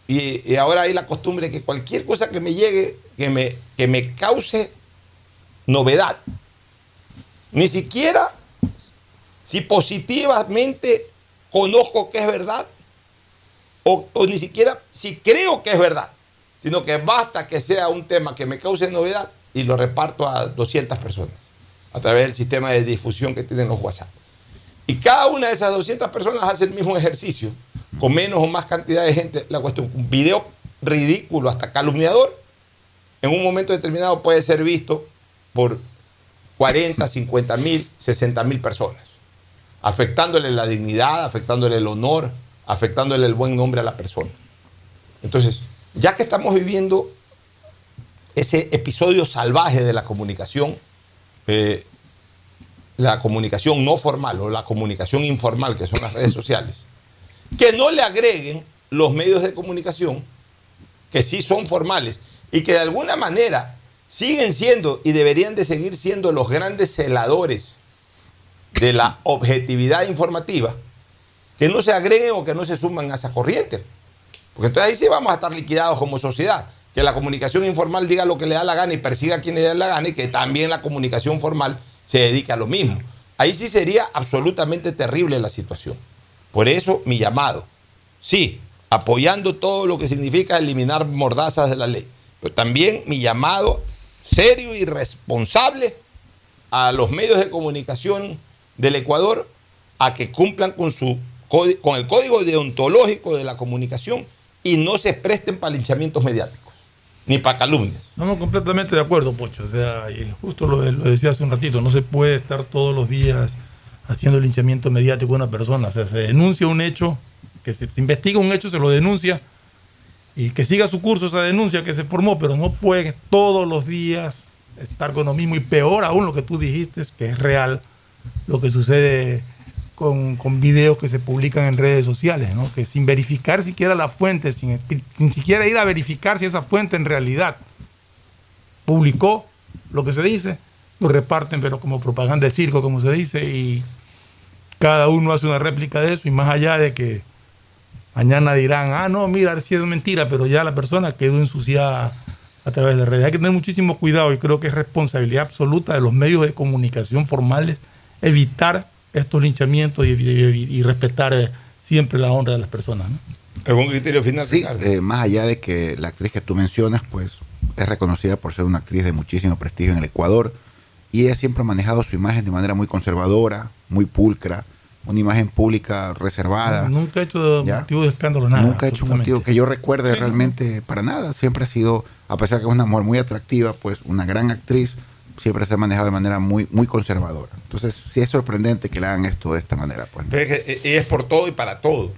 Y, ahora hay la costumbre que cualquier cosa que me llegue, que me, que me cause novedad, ni siquiera si positivamente conozco que es verdad, o ni siquiera si creo que es verdad, sino que basta que sea un tema que me cause novedad y lo reparto a 200 personas a través del sistema de difusión que tienen los WhatsApp. Y cada una de esas 200 personas hace el mismo ejercicio, con menos o más cantidad de gente. La cuestión, un video ridículo, hasta calumniador, en un momento determinado puede ser visto por 40, 50 mil, 60 mil personas, afectándole la dignidad, afectándole el honor, afectándole el buen nombre a la persona. Entonces, ya que estamos viviendo ese episodio salvaje de la comunicación, eh, la comunicación no formal o la comunicación informal, que son las redes sociales, que no le agreguen los medios de comunicación que sí son formales y que de alguna manera siguen siendo y deberían de seguir siendo los grandes celadores de la objetividad informativa, que no se agreguen o que no se suman a esa corriente. Porque entonces ahí sí vamos a estar liquidados como sociedad. Que la comunicación informal diga lo que le da la gana y persiga a quien le da la gana y que también la comunicación formal se dedique a lo mismo. Ahí sí sería absolutamente terrible la situación. Por eso mi llamado, sí, apoyando todo lo que significa eliminar mordazas de la ley, pero también mi llamado serio y responsable a los medios de comunicación del Ecuador a que cumplan con, su, con el código deontológico de la comunicación y no se presten para linchamientos mediáticos, ni para calumnias. Estamos completamente de acuerdo, Pocho. O sea, justo lo, lo decía hace un ratito, no se puede estar todos los días haciendo linchamiento mediático a una persona. O sea, se denuncia un hecho, que se investiga un hecho, se lo denuncia y que siga su curso esa denuncia que se formó, pero no puede todos los días estar con lo mismo y peor aún lo que tú dijiste, que es real, lo que sucede con, con videos que se publican en redes sociales, ¿no? que sin verificar siquiera la fuente, sin, sin siquiera ir a verificar si esa fuente en realidad publicó lo que se dice, lo reparten, pero como propaganda de circo, como se dice, y cada uno hace una réplica de eso, y más allá de que Mañana dirán, ah, no, mira, ha sido mentira, pero ya la persona quedó ensuciada a través de redes. Hay que tener muchísimo cuidado y creo que es responsabilidad absoluta de los medios de comunicación formales evitar estos linchamientos y, y- y respetar eh, siempre la honra de las personas. ¿no? ¿Algún criterio final? Sí, eh, más allá de que la actriz que tú mencionas, pues es reconocida por ser una actriz de muchísimo prestigio en el Ecuador y ella siempre ha manejado su imagen de manera muy conservadora, muy pulcra, una imagen pública reservada. Nunca ha hecho motivo de escándalo nada. Nunca ha hecho un motivo que yo recuerde realmente para nada. Siempre ha sido, a pesar que es una mujer muy atractiva, pues una gran actriz, siempre se ha manejado de manera muy, muy conservadora. Entonces, sí es sorprendente que le hagan esto de esta manera. Pues. Eh, es por todo y para todo.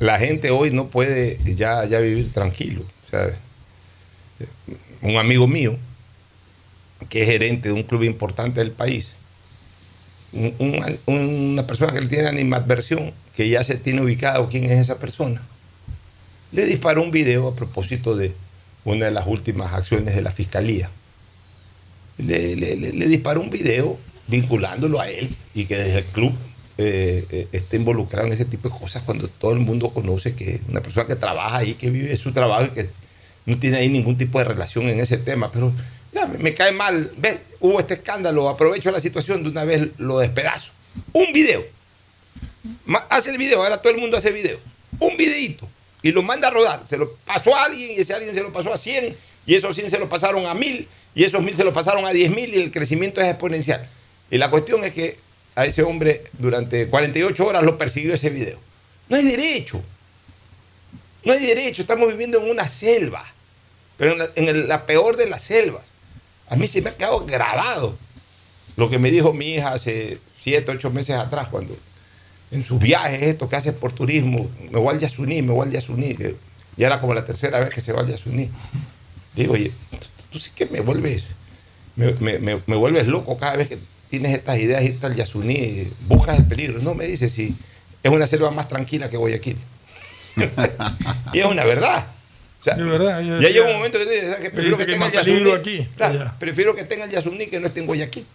la gente hoy no puede ya, ya vivir tranquilo. O sea, un amigo mío, que es gerente de un club importante del país, un- un- una persona que tiene animadversión, que ya se tiene ubicado quién es esa persona, le disparó un video a propósito de una de las últimas acciones de la fiscalía. Le, le- le- disparó un video vinculándolo a él y que desde el club eh, eh, esté involucrado en ese tipo de cosas cuando todo el mundo conoce que una persona que trabaja ahí, que vive su trabajo y que no tiene ahí ningún tipo de relación en ese tema. Pero me, cae mal, ¿ves? Hubo este escándalo, aprovecho la situación, de una vez lo despedazo. Un video. Hace el video, ahora todo el mundo hace video. Un videito. Y lo manda a rodar. Se lo pasó a alguien y ese alguien se lo pasó a 100 y esos 100 se lo pasaron a 1000 y esos 1000 se lo pasaron a 10.000 y el crecimiento es exponencial. Y la cuestión es que a ese hombre durante 48 horas lo persiguió ese video. No hay derecho. No hay derecho. Estamos viviendo en una selva. Pero en la peor de las selvas. A mí se me ha quedado grabado lo que me dijo mi hija hace 7, 8 meses atrás cuando en sus viajes, esto que hace por turismo, me voy al Yasuní, me voy al Yasuní, que ya era como la tercera vez que se va al Yasuní. Digo, oye, tú, tú sí que me vuelves, me, me- me- me vuelves loco cada vez que tienes estas ideas, irte al Yasuní, buscas el peligro. No, me dice, si es una selva más tranquila que Guayaquil. y es una verdad. O sea, verdad, ya decía- llega un momento que dices, ¿sabes qué? me prefiero que que tenga el aquí, Claro, prefiero que tenga el Yasuní que no esté en Guayaquil.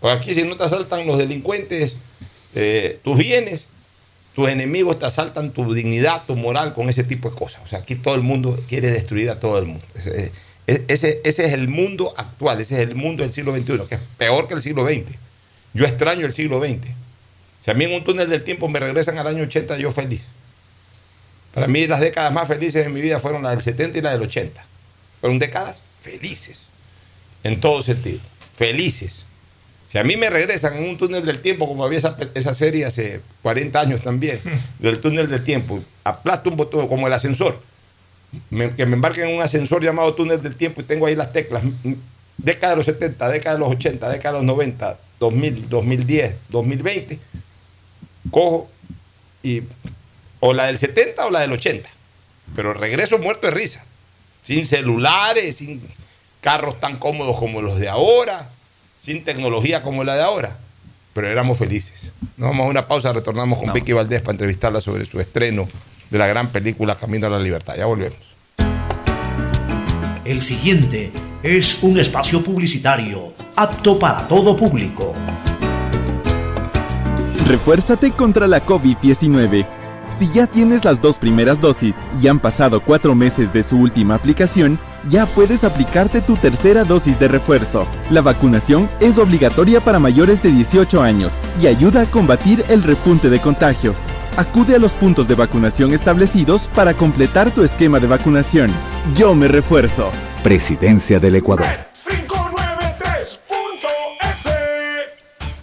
Porque aquí si no te asaltan los delincuentes eh, tus bienes, tus enemigos te asaltan tu dignidad, tu moral con ese tipo de cosas. O sea, aquí todo el mundo quiere destruir a todo el mundo. Ese- ese es el mundo actual, ese es el mundo del siglo XXI, que es peor que el siglo XX. Yo extraño el siglo XX. Si a mí en un túnel del tiempo me regresan al año 80, yo feliz. Para mí las décadas más felices de mi vida fueron las del 70 y las del 80. Fueron décadas felices, en todo sentido, felices. Si a mí me regresan en un túnel del tiempo, como había esa, esa serie hace 40 años también, del túnel del tiempo, aplasto un botón como el ascensor, me- que me embarquen en un ascensor llamado túnel del tiempo y tengo ahí las teclas, década de los 70, década de los 80, década de los 90, 2000, 2010, 2020, cojo y o la del 70 o la del 80, pero regreso muerto de risa, sin celulares, sin carros tan cómodos como los de ahora, sin tecnología como la de ahora, pero éramos felices. Nos vamos a una pausa, retornamos con Vicky Valdés para entrevistarla sobre su estreno de la gran película Camino a la Libertad. Ya volvemos. El siguiente es un espacio publicitario apto para todo público. Refuérzate contra la COVID-19. Si ya tienes las dos primeras dosis y han pasado cuatro meses de su última aplicación, ya puedes aplicarte tu tercera dosis de refuerzo. La vacunación es obligatoria para mayores de 18 años y ayuda a combatir el repunte de contagios. Acude a los puntos de vacunación establecidos para completar tu esquema de vacunación. Yo me refuerzo. Presidencia del Ecuador. 593.es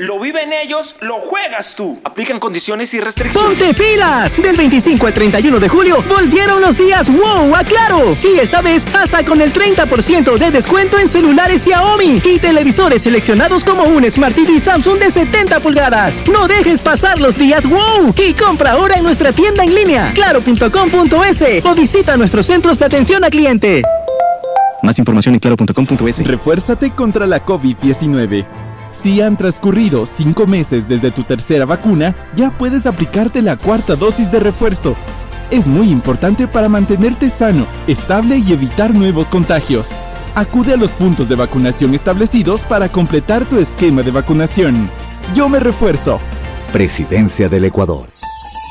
Lo viven ellos, lo juegas tú. Aplican condiciones y restricciones. ¡Ponte pilas! Del 25 al 31 de julio volvieron los días wow a Claro. Y esta vez hasta con el 30% de descuento en celulares Xiaomi y televisores seleccionados como un Smart TV Samsung de 70 pulgadas. No dejes pasar los días wow y compra ahora en nuestra tienda en línea claro.com.es o visita nuestros centros de atención a cliente. Más información en claro.com.es. Refuérzate contra la COVID-19. Si han transcurrido cinco meses desde tu tercera vacuna, ya puedes aplicarte la cuarta dosis de refuerzo. Es muy importante para mantenerte sano, estable y evitar nuevos contagios. Acude a los puntos de vacunación establecidos para completar tu esquema de vacunación. Yo me refuerzo. Presidencia del Ecuador.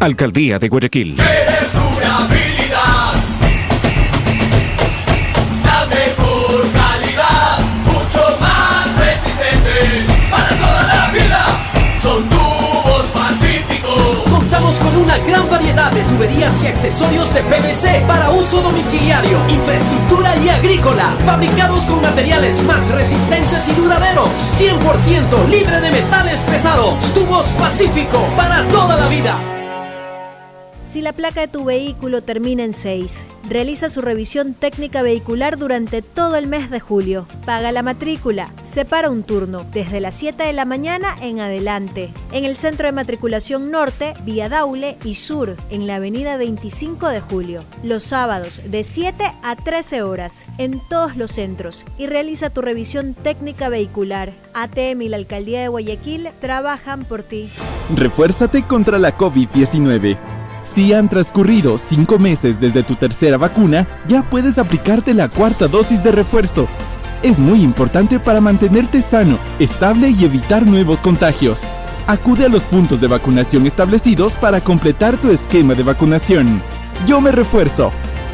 Alcaldía de Guayaquil. habilidad, la mejor calidad, mucho más resistentes para toda la vida. Son tubos pacíficos. Contamos con una gran variedad de tuberías y accesorios de PVC para uso domiciliario, infraestructura y agrícola, fabricados con materiales más resistentes y duraderos, 100% libre de metales pesados. Tubos Pacífico para toda la vida. Si la placa de tu vehículo termina en 6, realiza su revisión técnica vehicular durante todo el mes de julio. Paga la matrícula, separa un turno, desde las 7 de la mañana en adelante. En el centro de matriculación norte, vía Daule y sur, en la avenida 25 de julio. Los sábados, de 7 a 13 horas, en todos los centros. Y realiza tu revisión técnica vehicular. ATM y la Alcaldía de Guayaquil trabajan por ti. Refuérzate contra la COVID-19. Si han transcurrido cinco meses desde tu tercera vacuna, ya puedes aplicarte la cuarta dosis de refuerzo. Es muy importante para mantenerte sano, estable y evitar nuevos contagios. Acude a los puntos de vacunación establecidos para completar tu esquema de vacunación. Yo me refuerzo.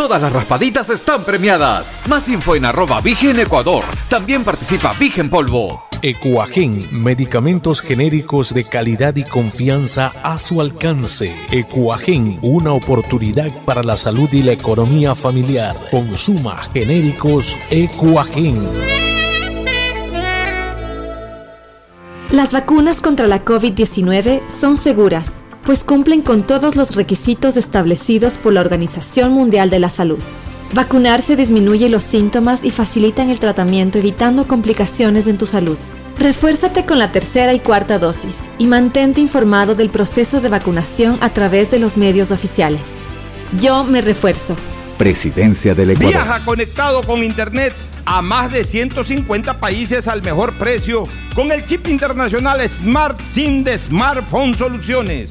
Todas las raspaditas están premiadas. Más info en arroba Vigen Ecuador. También participa Vigen Polvo. Ecuagen, medicamentos genéricos de calidad y confianza a su alcance. Ecuagen, una oportunidad para la salud y la economía familiar. Consuma genéricos Ecuagen. Las vacunas contra la COVID-19 son seguras, pues cumplen con todos los requisitos establecidos por la Organización Mundial de la Salud. Vacunarse disminuye los síntomas y facilitan el tratamiento evitando complicaciones en tu salud. Refuérzate con la tercera y cuarta dosis y mantente informado del proceso de vacunación a través de los medios oficiales. Yo me refuerzo. Presidencia del Ecuador. Viaja conectado con internet a más de 150 países al mejor precio con el chip internacional Smart SIM de Smartphone Soluciones.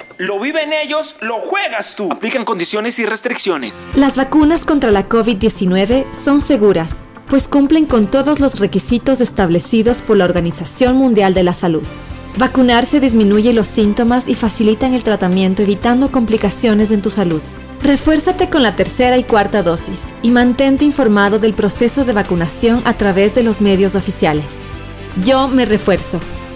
Lo viven ellos, lo juegas tú. Aplican condiciones y restricciones. Las vacunas contra la COVID-19 son seguras, pues cumplen con todos los requisitos establecidos por la Organización Mundial de la Salud. Vacunarse disminuye los síntomas y facilitan el tratamiento evitando complicaciones en tu salud. Refuérzate con la tercera y cuarta dosis y mantente informado del proceso de vacunación a través de los medios oficiales. Yo me refuerzo.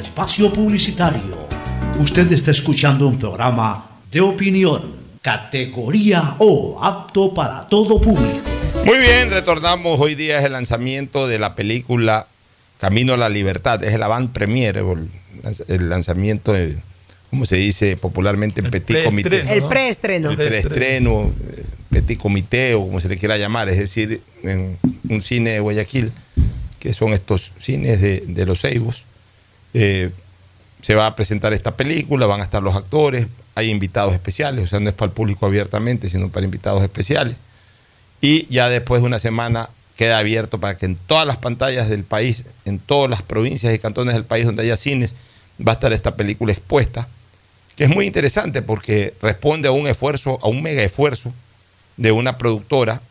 espacio publicitario. Usted está escuchando un programa de opinión, categoría O, apto para todo público. Muy bien, retornamos. Hoy día es el lanzamiento de la película Camino a la Libertad. Es el avant premiere, o el el lanzamiento, de, como se dice popularmente, en petit comité. El preestreno. El preestreno, petit comité o como se le quiera llamar, es decir, en un cine de Guayaquil, que son estos cines de, de los Ceibos. Eh, se va a presentar esta película, van a estar los actores, hay invitados especiales, o sea, no es para el público abiertamente, sino para invitados especiales. Y ya después de una semana queda abierto para que en todas las pantallas del país, en todas las provincias y cantones del país donde haya cines, va a estar esta película expuesta, que es muy interesante porque responde a un esfuerzo, a un mega esfuerzo de una productora,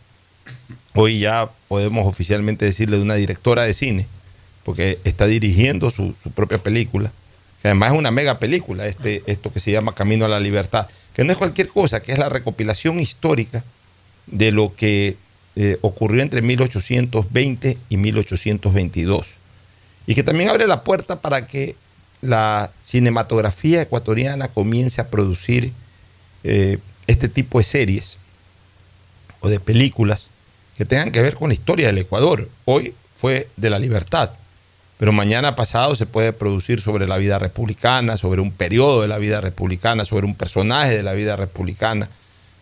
hoy ya podemos oficialmente decirle de una directora de cine, porque está dirigiendo su, propia película, que además es una mega película, este, esto que se llama Camino a la Libertad, que no es cualquier cosa, que es la recopilación histórica de lo que eh, ocurrió entre 1820 y 1822. Y que también abre la puerta para que la cinematografía ecuatoriana comience a producir eh, este tipo de series o de películas que tengan que ver con la historia del Ecuador. Hoy fue de la libertad, pero mañana pasado se puede producir sobre la vida republicana, sobre un periodo de la vida republicana, sobre un personaje de la vida republicana,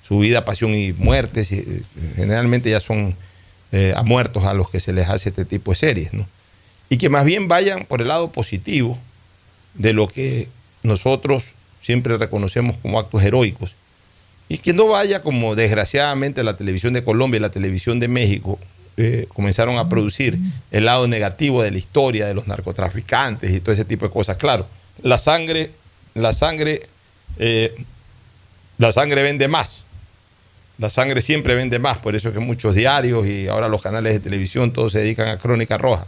su vida, pasión y muertes. eh, generalmente ya son eh, a muertos a los que se les hace este tipo de series, ¿no? Y que más bien vayan por el lado positivo de lo que nosotros siempre reconocemos como actos heroicos. Y que no vaya como desgraciadamente la televisión de Colombia y la televisión de México eh, comenzaron a producir el lado negativo de la historia de los narcotraficantes y todo ese tipo de cosas. Claro, la sangre, la sangre, eh, la sangre vende más. La sangre siempre vende más, por eso es que muchos diarios y ahora los canales de televisión todos se dedican a crónica roja.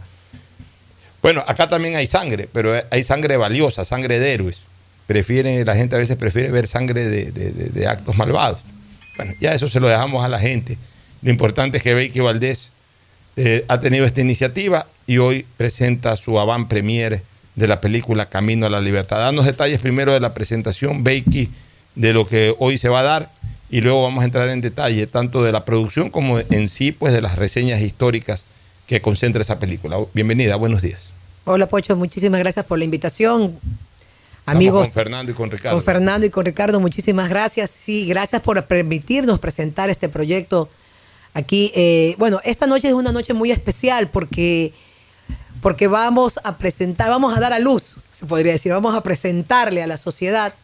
Bueno, acá también hay sangre, pero hay sangre valiosa, sangre de héroes. Prefieren, la gente a veces prefiere ver sangre de, de- actos malvados. Bueno, ya eso se lo dejamos a la gente. Lo importante es que Becky Valdés eh, ha tenido esta iniciativa y hoy presenta su avant premier de la película Camino a la Libertad. Danos detalles primero de la presentación, Becky, de lo que hoy se va a dar y luego vamos a entrar en detalle tanto de la producción como en sí, pues de las reseñas históricas que concentra esa película. Bienvenida, buenos días. Hola Pocho, muchísimas gracias por la invitación. Estamos Amigos, con Fernando y con Ricardo. con Fernando y con Ricardo, muchísimas gracias. Sí, gracias por permitirnos presentar este proyecto aquí. Eh, bueno, esta noche es una noche muy especial porque, porque vamos a presentar, vamos a dar a luz, se podría decir, vamos a presentarle a la sociedad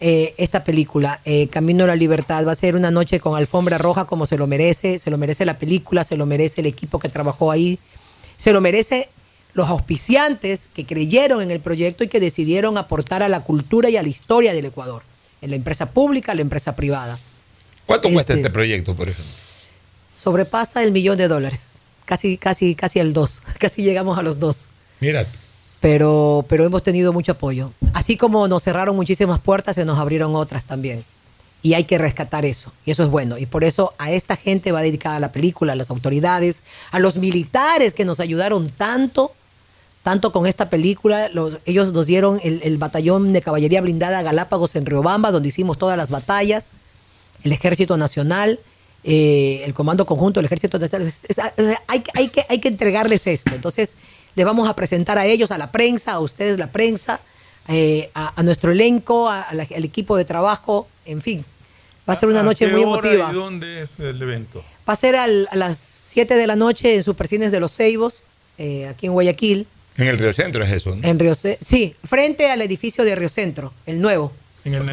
eh, esta película, eh, Camino a la Libertad. Va a ser una noche con alfombra roja como se lo merece, se lo merece la película, se lo merece el equipo que trabajó ahí, se lo merece los auspiciantes que creyeron en el proyecto y que decidieron aportar a la cultura y a la historia del Ecuador, en la empresa pública, la empresa privada. ¿Cuánto cuesta Este- este proyecto, por ejemplo? Sobrepasa el millón de dólares, casi, casi, casi el dos, casi llegamos a los dos. Mira, Pero, pero hemos tenido mucho apoyo. Así como nos cerraron muchísimas puertas, se nos abrieron otras también. Y hay que rescatar eso. Y eso es bueno. Y por eso a esta gente va dedicada la película, a las autoridades, a los militares que nos ayudaron tanto, tanto con esta película. Los- ellos nos dieron el, el batallón de caballería blindada Galápagos en Riobamba, donde hicimos todas las batallas. El Ejército Nacional, eh, el Comando Conjunto del Ejército Nacional. Es- hay, que- hay, que, hay que entregarles esto. Entonces, le vamos a presentar a ellos, a la prensa, a ustedes la prensa, eh, a, a nuestro elenco, a- a la- al equipo de trabajo, en fin. Va a ser una ¿A noche qué muy hora emotiva. ¿Y dónde es el evento? Va a ser al- a las 7 de la noche en Supercines de los Ceibos, eh, aquí en Guayaquil, en el Río Centro es eso, ¿no? en Río Ce- Sí, frente al edificio de Río Centro, el nuevo.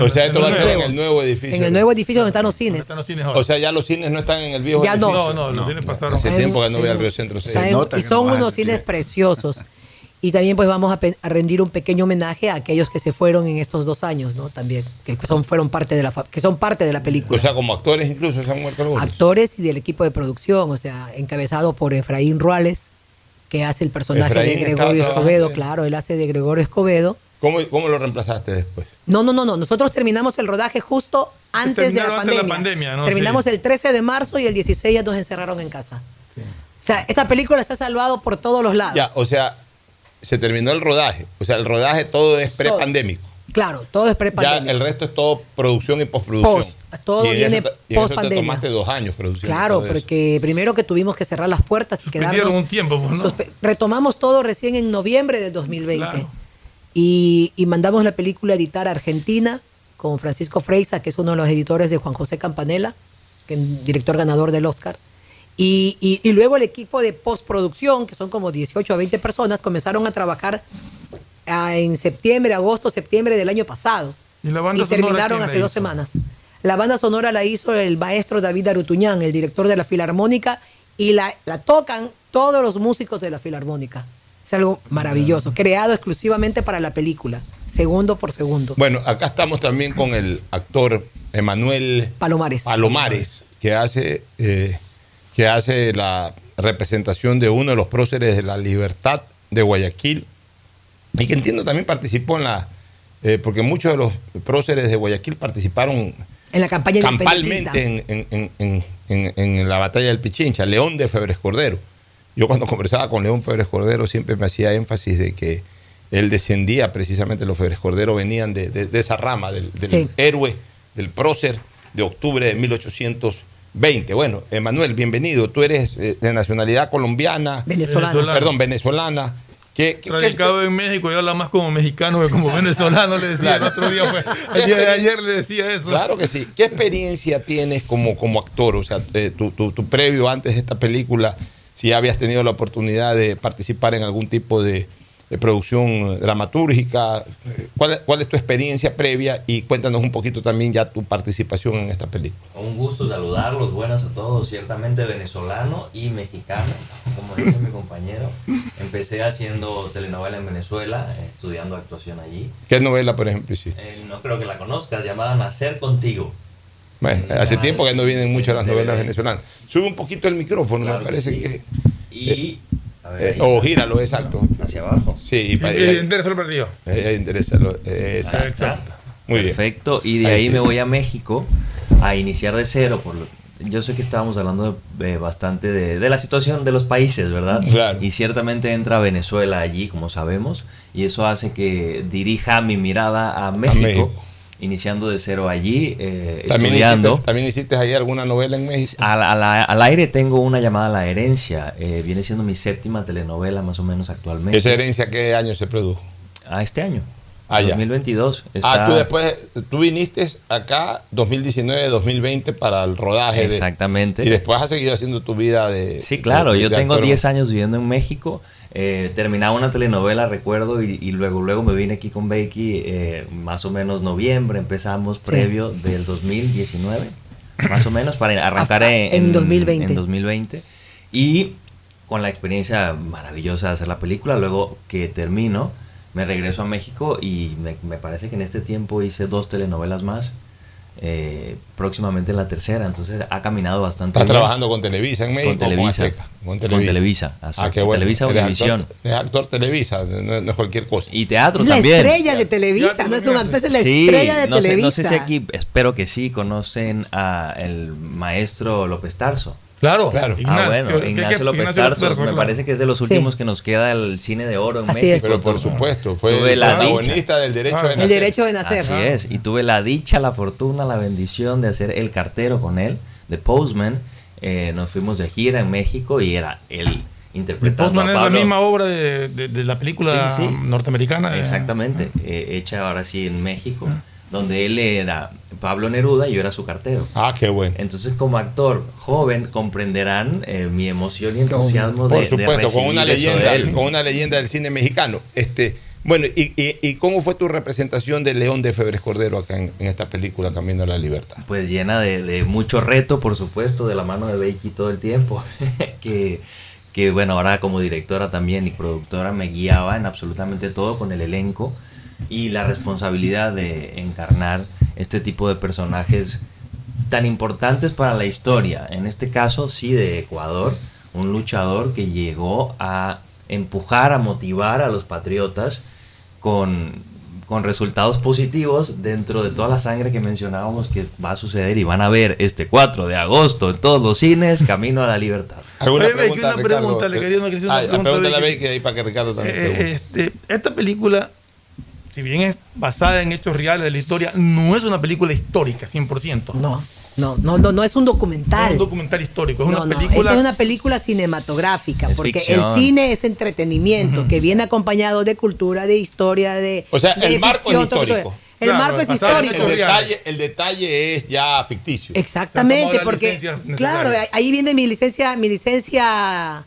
O sea, esto va a ser en el nuevo edificio. En el nuevo edificio donde están los cines. O sea, ya los cines no están en el viejo Ya no. edificio. No, no, los cines pasaron. Hace En- tiempo que no voy en- al Río Centro. O sea, en- y son unos cines preciosos. Y también pues vamos a, rendir un pequeño homenaje a aquellos que se fueron en estos dos años, ¿no? También, que son, fueron parte de la, que son parte de la película. O sea, como actores incluso se han muerto algunos. Actores y del equipo de producción, o sea, encabezado por Efraín Ruales, que hace el personaje Efraín de Gregorio Escobedo, en- claro, él hace de Gregorio Escobedo. ¿Cómo, ¿Cómo lo reemplazaste después? No, no, no, no. Nosotros terminamos el rodaje justo antes de la terminaron antes de pandemia. la pandemia, ¿no? Terminamos Sí. el 13 de marzo y el 16 ya nos encerraron en casa. O sea, esta película está salvado por todos los lados. Ya, o sea, se terminó el rodaje. O sea, el rodaje todo es prepandémico. Claro, todo es Ya prepandemia. el resto es todo producción y postproducción. Post, todo y viene eso, y te post-pandemia. tomaste dos años produciendo. Claro, eso. porque primero que tuvimos que cerrar las puertas y quedarnos. un tiempo, pues, ¿no? Retomamos todo recién en noviembre del 2020. Y, y mandamos la película a editar a Argentina con Francisco Freisa, que es uno de los editores de Juan José Campanella, que es director ganador del Oscar. Y, y- y luego el equipo de postproducción, que son como 18 a 20 personas, comenzaron a trabajar en septiembre, agosto, septiembre del año pasado. ¿Y la banda y sonora terminaron hace dos semanas. La banda sonora la hizo el maestro David Arutuñán, el director de la Filarmónica, y la, la tocan todos los músicos de la Filarmónica. Es algo maravilloso, creado exclusivamente para la película, segundo por segundo. Bueno, acá estamos también con el actor Emanuel Palomares. Palomares, que hace, eh, que hace la representación de uno de los próceres de la libertad de Guayaquil y que entiendo también participó en la, eh, porque muchos de los próceres de Guayaquil participaron En la campaña campalmente en, en- en- en- en la batalla del Pichincha, León de Febres Cordero. Yo cuando conversaba con León Febres Cordero siempre me hacía énfasis de que él descendía precisamente, los Febres Cordero venían de, de- de esa rama, del, del Sí. héroe, del prócer de octubre de 1820. Bueno, Emanuel, bienvenido. Tú eres eh, de nacionalidad colombiana. Venezolana. Perdón, venezolana. ¿Qué, qué- qué- Radicado en México y habla más como mexicano que como venezolano, le decía el otro día. Fue, el día de ayer le decía eso. Claro que sí. ¿Qué experiencia tienes como, como actor? O sea, eh, tu, tu- tu previo antes de esta película, si habías tenido la oportunidad de participar en algún tipo de, de producción dramatúrgica. ¿Cuál, es- ¿Cuál es tu experiencia previa? Y cuéntanos un poquito también ya tu participación en esta película. Un gusto saludarlos, buenas a todos, ciertamente venezolano y mexicano, como dice mi compañero. Empecé haciendo telenovela en Venezuela, eh, estudiando actuación allí. ¿Qué novela, por ejemplo, hiciste? Eh, no creo que la conozcas, llamada Nacer Contigo. Bueno, en hace tiempo que no vienen muchas las novelas venezolanas. Sube un poquito el micrófono, Claro me que parece sí. que... Y... a ver, eh, o gíralo, exacto. Hacia abajo. Sí, para Eh, Enderezalo para arriba. Eh, enderezalo, eh, exacto. Muy bien. Perfecto. Y de Ahí ahí, sí. me voy a México a iniciar de cero. Por lo- yo sé que estábamos hablando de- eh, bastante de, de la situación de los países, ¿verdad? Claro. Y ciertamente entra Venezuela allí, como sabemos, y eso hace que dirija mi mirada a México, México. Iniciando de cero allí, eh, ¿También estudiando. hiciste, ¿También hiciste ahí alguna novela en México? Al, al- al aire tengo una llamada La Herencia. eh, viene siendo mi séptima telenovela más o menos actualmente. ¿Esa herencia qué año se produjo? A este año. Ah, ya. 2022. Ah, Está- tú después, tú viniste acá 2019-2020 para el rodaje. de- Exactamente. y después has seguido haciendo tu vida de... Sí, claro, de- yo tengo actor. 10 años viviendo en México. Eh, terminaba una telenovela, recuerdo, y, y luego luego me vine aquí con Becky, eh, más o menos noviembre, empezamos Sí. previo del 2019, más o menos, para arrancar Hasta en, en 2020. en 2020. Y con la experiencia maravillosa de hacer la película, luego que termino, me regreso a México y me, me parece que en este tiempo hice dos telenovelas más. Eh, próximamente la tercera, entonces ha caminado bastante ¿Estás bien. trabajando con Televisa en México? Con Televisa. Azteca? Con Televisa, Ah, qué bueno. Televisa Univisión. actor- Es actor Televisa, no, no es cualquier cosa. Y teatro Es la también. estrella de Televisa, no es un actor, es la Sí, estrella de no sé, Televisa. no sé si aquí, espero que sí, conocen a el maestro López Tarso. Claro, Claro. ah, Ignacio, bueno, ¿qué- Ignacio López Ignacio Tarso, Tarso, me parece que es de los Sí. últimos que nos queda el cine de oro en Así México. es. Pero por supuesto, fue Tuve el la protagonista del derecho Ah, de el nacer. El derecho de nacer. Así es, y tuve la dicha, la fortuna, la bendición de hacer el cartero con él, de Postman. Eh, nos fuimos de gira en México y era él The interpretando Postman a es la Pablo. misma obra de, de- de la película Sí, sí. norteamericana. eh. Exactamente, eh, hecha ahora sí en México, donde él era Pablo Neruda y yo era su cartero. Ah, qué bueno. Entonces, como actor joven, comprenderán eh, mi emoción y entusiasmo de, Por de supuesto, con recibir una de leyenda, con una leyenda del cine mexicano. Este, bueno, y, y- y cómo fue tu representación de León de Febres Cordero acá en, en esta película Camino a la Libertad? Pues llena de, de mucho reto, por supuesto, de la mano de Becky todo el tiempo. que, que, bueno, ahora como directora también y productora me guiaba en absolutamente todo con el elenco y la responsabilidad de encarnar este tipo de personajes tan importantes para la historia. En este caso, sí, de Ecuador, un luchador que llegó a empujar, a motivar a los patriotas con, con resultados positivos dentro de toda la sangre que mencionábamos que va a suceder y van a ver este 4 de agosto en todos los cines, Camino a la Libertad. ¿Alguna pregunta, una Ricardo? pregunta, le quería- le quería hacer una Ah, pregunta, pregúntale a Becky. Becky ahí para que Ricardo también Eh, pregunte. este, esta película, si bien es basada en hechos reales de la historia, no es una película histórica, 100%. No, no, no, no, no es un Es documental. un documental histórico, es No, una no, película... esa es una película cinematográfica, Es porque ficción. el cine es entretenimiento, que viene acompañado de cultura, de historia, de. O sea, de el marco es ficción, histórico. El Claro, marco es histórico. el, detalle, el detalle es ya ficticio. Exactamente, porque claro, ahí viene mi licencia, mi licencia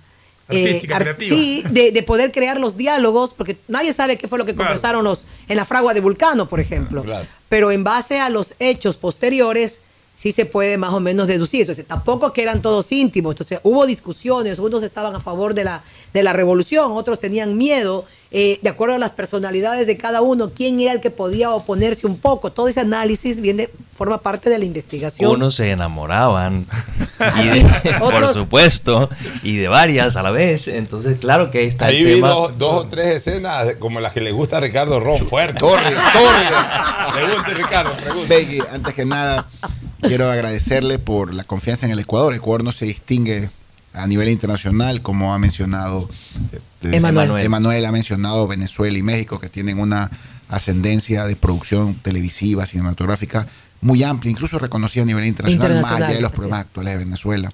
Artística, creativa. sí, de, de poder crear los diálogos, porque nadie sabe qué fue lo que Claro. conversaron los en la fragua de Vulcano, por ejemplo. Claro. Pero en base a los hechos posteriores sí se puede más o menos deducir. Entonces, tampoco que eran todos íntimos. Entonces, hubo discusiones, unos estaban a favor de la, de la revolución, otros tenían miedo, eh, de acuerdo a las personalidades de cada uno, quién era el que podía oponerse un poco. Todo ese análisis viene, forma parte de la investigación. Unos se enamoraban, y de- por supuesto, y de varias a la vez. Entonces, claro que ahí está Ahí el vi tema. dos, dos o tres escenas como las que le gusta a Ricardo Ron, fuerte. Torre, torre. Pregunte, Ricardo, pregunte. Becky, antes que nada, quiero agradecerle por la confianza en el Ecuador. Ecuador no se distingue a nivel internacional, como ha mencionado eh, Emanuel. Emanuel ha mencionado Venezuela y México, que tienen una ascendencia de producción televisiva, cinematográfica muy amplia, incluso reconocida a nivel internacional, más Internacional, allá de los problemas actuales de Venezuela.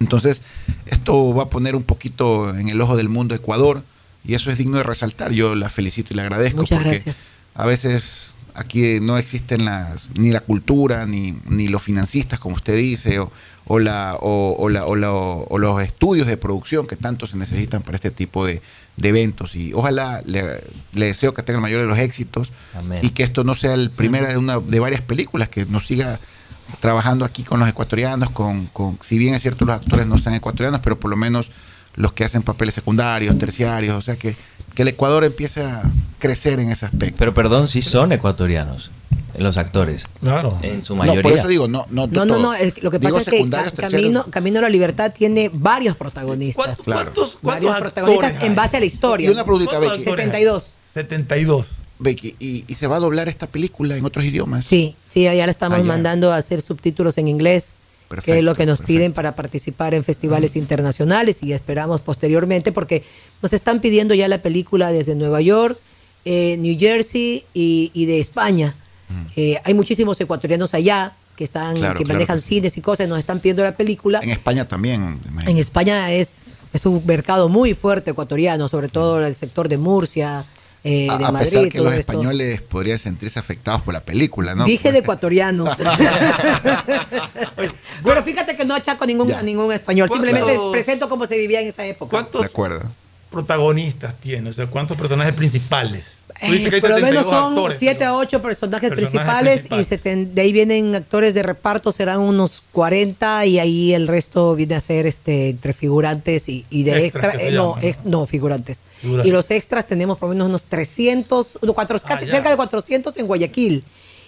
Entonces, esto va a poner un poquito en el ojo del mundo Ecuador y eso es digno de resaltar. Yo la felicito y la agradezco Muchas porque gracias. a veces aquí no existen las, ni la cultura, ni, ni los financistas, como usted dice, o, o la, o, o la- o la- o los estudios de producción que tanto se necesitan para este tipo de, de eventos. Y ojalá le, le deseo que tenga el mayor de los éxitos Amén. y que esto no sea el primero de una de varias películas, que nos siga trabajando aquí con los ecuatorianos, con, con si bien es cierto los actores no sean ecuatorianos, pero por lo menos los que hacen papeles secundarios, terciarios, o sea que, que el Ecuador empiece a crecer en ese aspecto. Pero perdón, sí son ecuatorianos los actores. Claro. En su No, mayoría. por eso digo, no, no, No, no, no. el- lo que Digo pasa es que. Camino, Camino a la Libertad tiene varios protagonistas. Claro. varios protagonistas actores en hay? base a la historia. Y una preguntita, ¿Cuántos Becky. actores hay? 72. 72. Becky, ¿y, y se va a doblar esta película en otros idiomas? Sí, sí, ya le estamos Ah, ya. mandando a hacer subtítulos en inglés, que es Perfecto, lo que nos piden para participar en festivales internacionales y esperamos posteriormente, porque nos están pidiendo ya la película desde Nueva York, eh, New Jersey y, y de España. Eh, hay muchísimos ecuatorianos allá que están Claro, que manejan cines y cosas, nos están pidiendo la película. En España también. En España es, es un mercado muy fuerte ecuatoriano, sobre todo el sector de Murcia, eh, a, de a Madrid. pesar que los esto. españoles podrían sentirse afectados por la película, ¿no? Dije de ecuatorianos. Pero fíjate que no achaco ningún, a ningún español, simplemente ¿Cuántos- presento cómo se vivía en esa época. De ¿Cuántos acuerdo. Protagonistas tiene? O sea, ¿cuántos personajes principales? Tú Eh, dices que hay por lo menos 72 son actores, 7 a 8 personajes, Personajes principales, principales. y de ahí vienen actores de reparto, serán unos 40 y ahí el resto viene a ser este entre figurantes y, y de Extras extra, eh, no, llaman, ex- no, figurantes. Y los extras tenemos por lo menos unos 300, no, cuatro- casi Ah, ya. cerca de 400 en Guayaquil.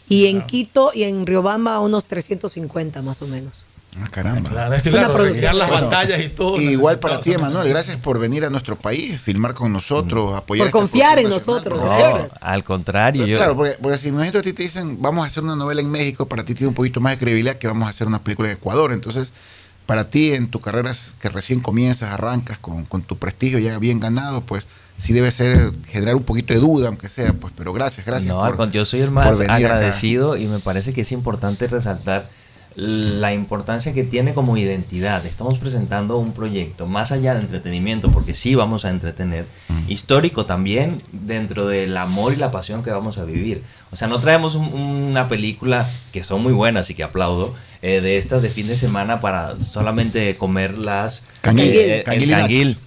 Y en Quito y en Riobamba unos 350 más o menos. Ah, caramba. Claro, es que claro, producción. las Bueno, batallas y todo. Igual para ti, Emanuel, gracias por venir a nuestro país, filmar con nosotros, apoyar Por confiar en nosotros, No, al contrario. Yo, Claro, porque, porque si imagínate a ti te dicen, vamos a hacer una novela en México, para ti tiene un poquito más de credibilidad que vamos a hacer una película en Ecuador. Entonces, para ti en tu carrera que recién comienzas, arrancas con, con tu prestigio ya bien ganado, pues sí debe ser generar un poquito de duda, aunque sea, pues, pero gracias, gracias. No, por- yo soy el más acá. agradecido y me parece que es importante resaltar la importancia que tiene como identidad. Estamos presentando un proyecto más allá de entretenimiento, porque sí vamos a entretener, histórico también dentro del amor y la pasión que vamos a vivir. O sea, no traemos un- una película que son muy buenas y que aplaudo, eh, de estas de fin de semana para solamente comer las... Canguil, eh, canguil